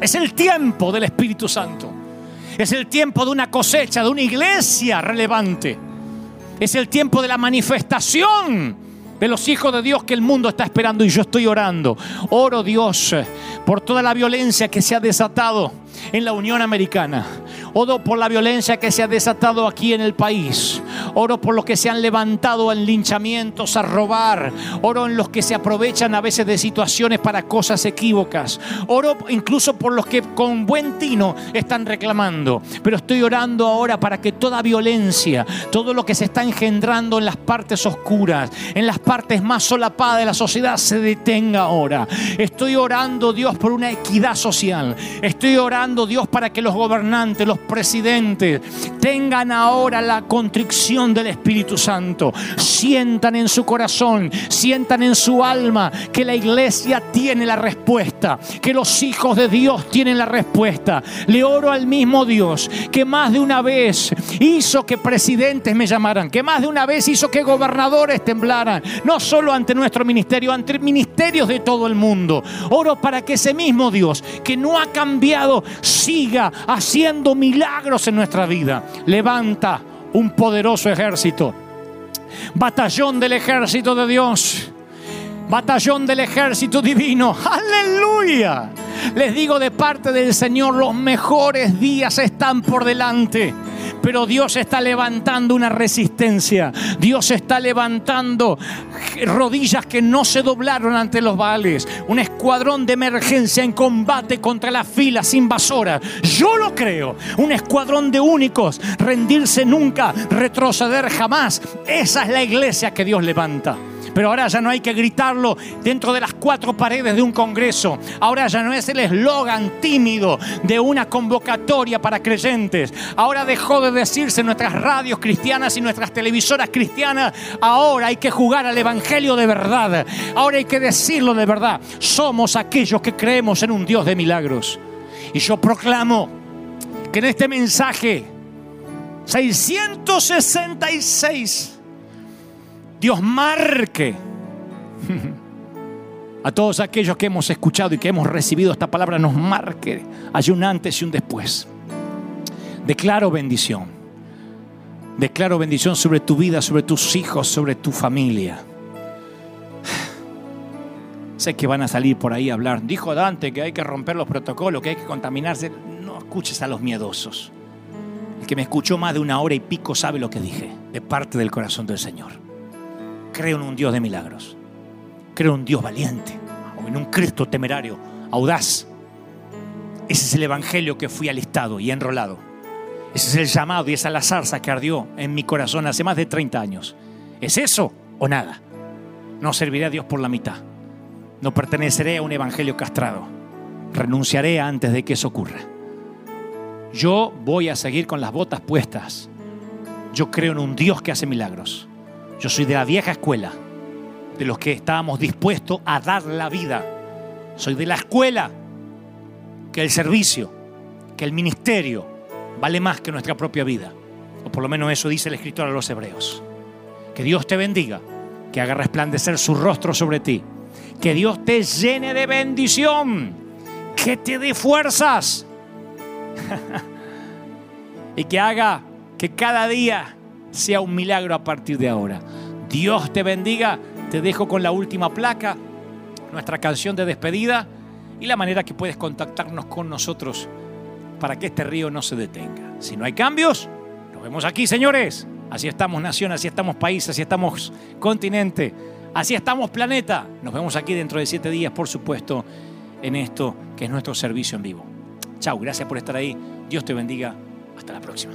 Es el tiempo del Espíritu Santo. Es el tiempo de una cosecha, de una iglesia relevante. Es el tiempo de la manifestación de los hijos de Dios que el mundo está esperando y yo estoy orando. Oro Dios por toda la violencia que se ha desatado en la Unión Americana. Oro por la violencia que se ha desatado aquí en el país. Oro por los que se han levantado en linchamientos a robar. Oro en los que se aprovechan a veces de situaciones para cosas equívocas. Oro incluso por los que con buen tino están reclamando. Pero estoy orando ahora para que toda violencia, todo lo que se está engendrando en las partes oscuras, en las partes más solapadas de la sociedad se detenga ahora. Estoy orando, Dios, por una equidad social. Estoy orando, Dios, para que los gobernantes, los presidentes tengan ahora la contrición del Espíritu Santo. Sientan en su corazón, sientan en su alma que la iglesia tiene la respuesta, que los hijos de Dios tienen la respuesta. Le oro al mismo Dios que más de una vez hizo que presidentes me llamaran, que más de una vez hizo que gobernadores temblaran, no solo ante nuestro ministerio, ante ministerios de todo el mundo. Oro para que ese mismo Dios que no ha cambiado siga haciendo milagros en nuestra vida. Levanta un poderoso ejército. Batallón del ejército de Dios. Batallón del ejército divino. Aleluya. Les digo de parte del Señor, los mejores días están por delante. Pero Dios está levantando una resistencia. Dios está levantando rodillas que no se doblaron ante los vales. Un escuadrón de emergencia en combate contra las filas invasoras. Yo lo creo. Un escuadrón de únicos. Rendirse nunca, retroceder jamás. Esa es la iglesia que Dios levanta. Pero ahora ya no hay que gritarlo dentro de las cuatro paredes de un congreso. Ahora ya no es el eslogan tímido de una convocatoria para creyentes. Ahora dejó de decirse nuestras radios cristianas y nuestras televisoras cristianas. Ahora hay que jugar al Evangelio de verdad. Ahora hay que decirlo de verdad. Somos aquellos que creemos en un Dios de milagros. Y yo proclamo que en este mensaje 666 Dios marque a todos aquellos que hemos escuchado y que hemos recibido esta palabra, nos marque. Hay un antes y un después. Declaro bendición. Declaro bendición sobre tu vida, sobre tus hijos, sobre tu familia. Sé que van a salir por ahí a hablar. Dijo Dante que hay que romper los protocolos, que hay que contaminarse. No escuches a los miedosos. El que me escuchó más de una hora y pico sabe lo que dije, de parte del corazón del Señor. Creo en un Dios de milagros. Creo en un Dios valiente. O en un Cristo temerario, audaz. Ese es el evangelio que fui alistado y enrolado. Ese es el llamado y esa es la zarza que ardió en mi corazón hace más de 30 años. ¿Es eso o nada? No serviré a Dios por la mitad. No perteneceré a un evangelio castrado. Renunciaré antes de que eso ocurra. Yo voy a seguir con las botas puestas. Yo creo en un Dios que hace milagros. Yo soy de la vieja escuela, de los que estábamos dispuestos a dar la vida. Soy de la escuela que el servicio, que el ministerio vale más que nuestra propia vida. O por lo menos eso dice el escritor a los hebreos. Que Dios te bendiga, que haga resplandecer su rostro sobre ti, que Dios te llene de bendición, que te dé fuerzas y que haga que cada día sea un milagro a partir de ahora. Dios te bendiga. Te dejo con la última placa, nuestra canción de despedida y la manera que puedes contactarnos con nosotros para que este río no se detenga. Si no hay cambios, nos vemos aquí, señores. Así estamos nación, así estamos país, así estamos continente, así estamos planeta. Nos vemos aquí dentro de siete días, por supuesto, en esto que es nuestro servicio en vivo. Chao, gracias por estar ahí. Dios te bendiga. Hasta la próxima.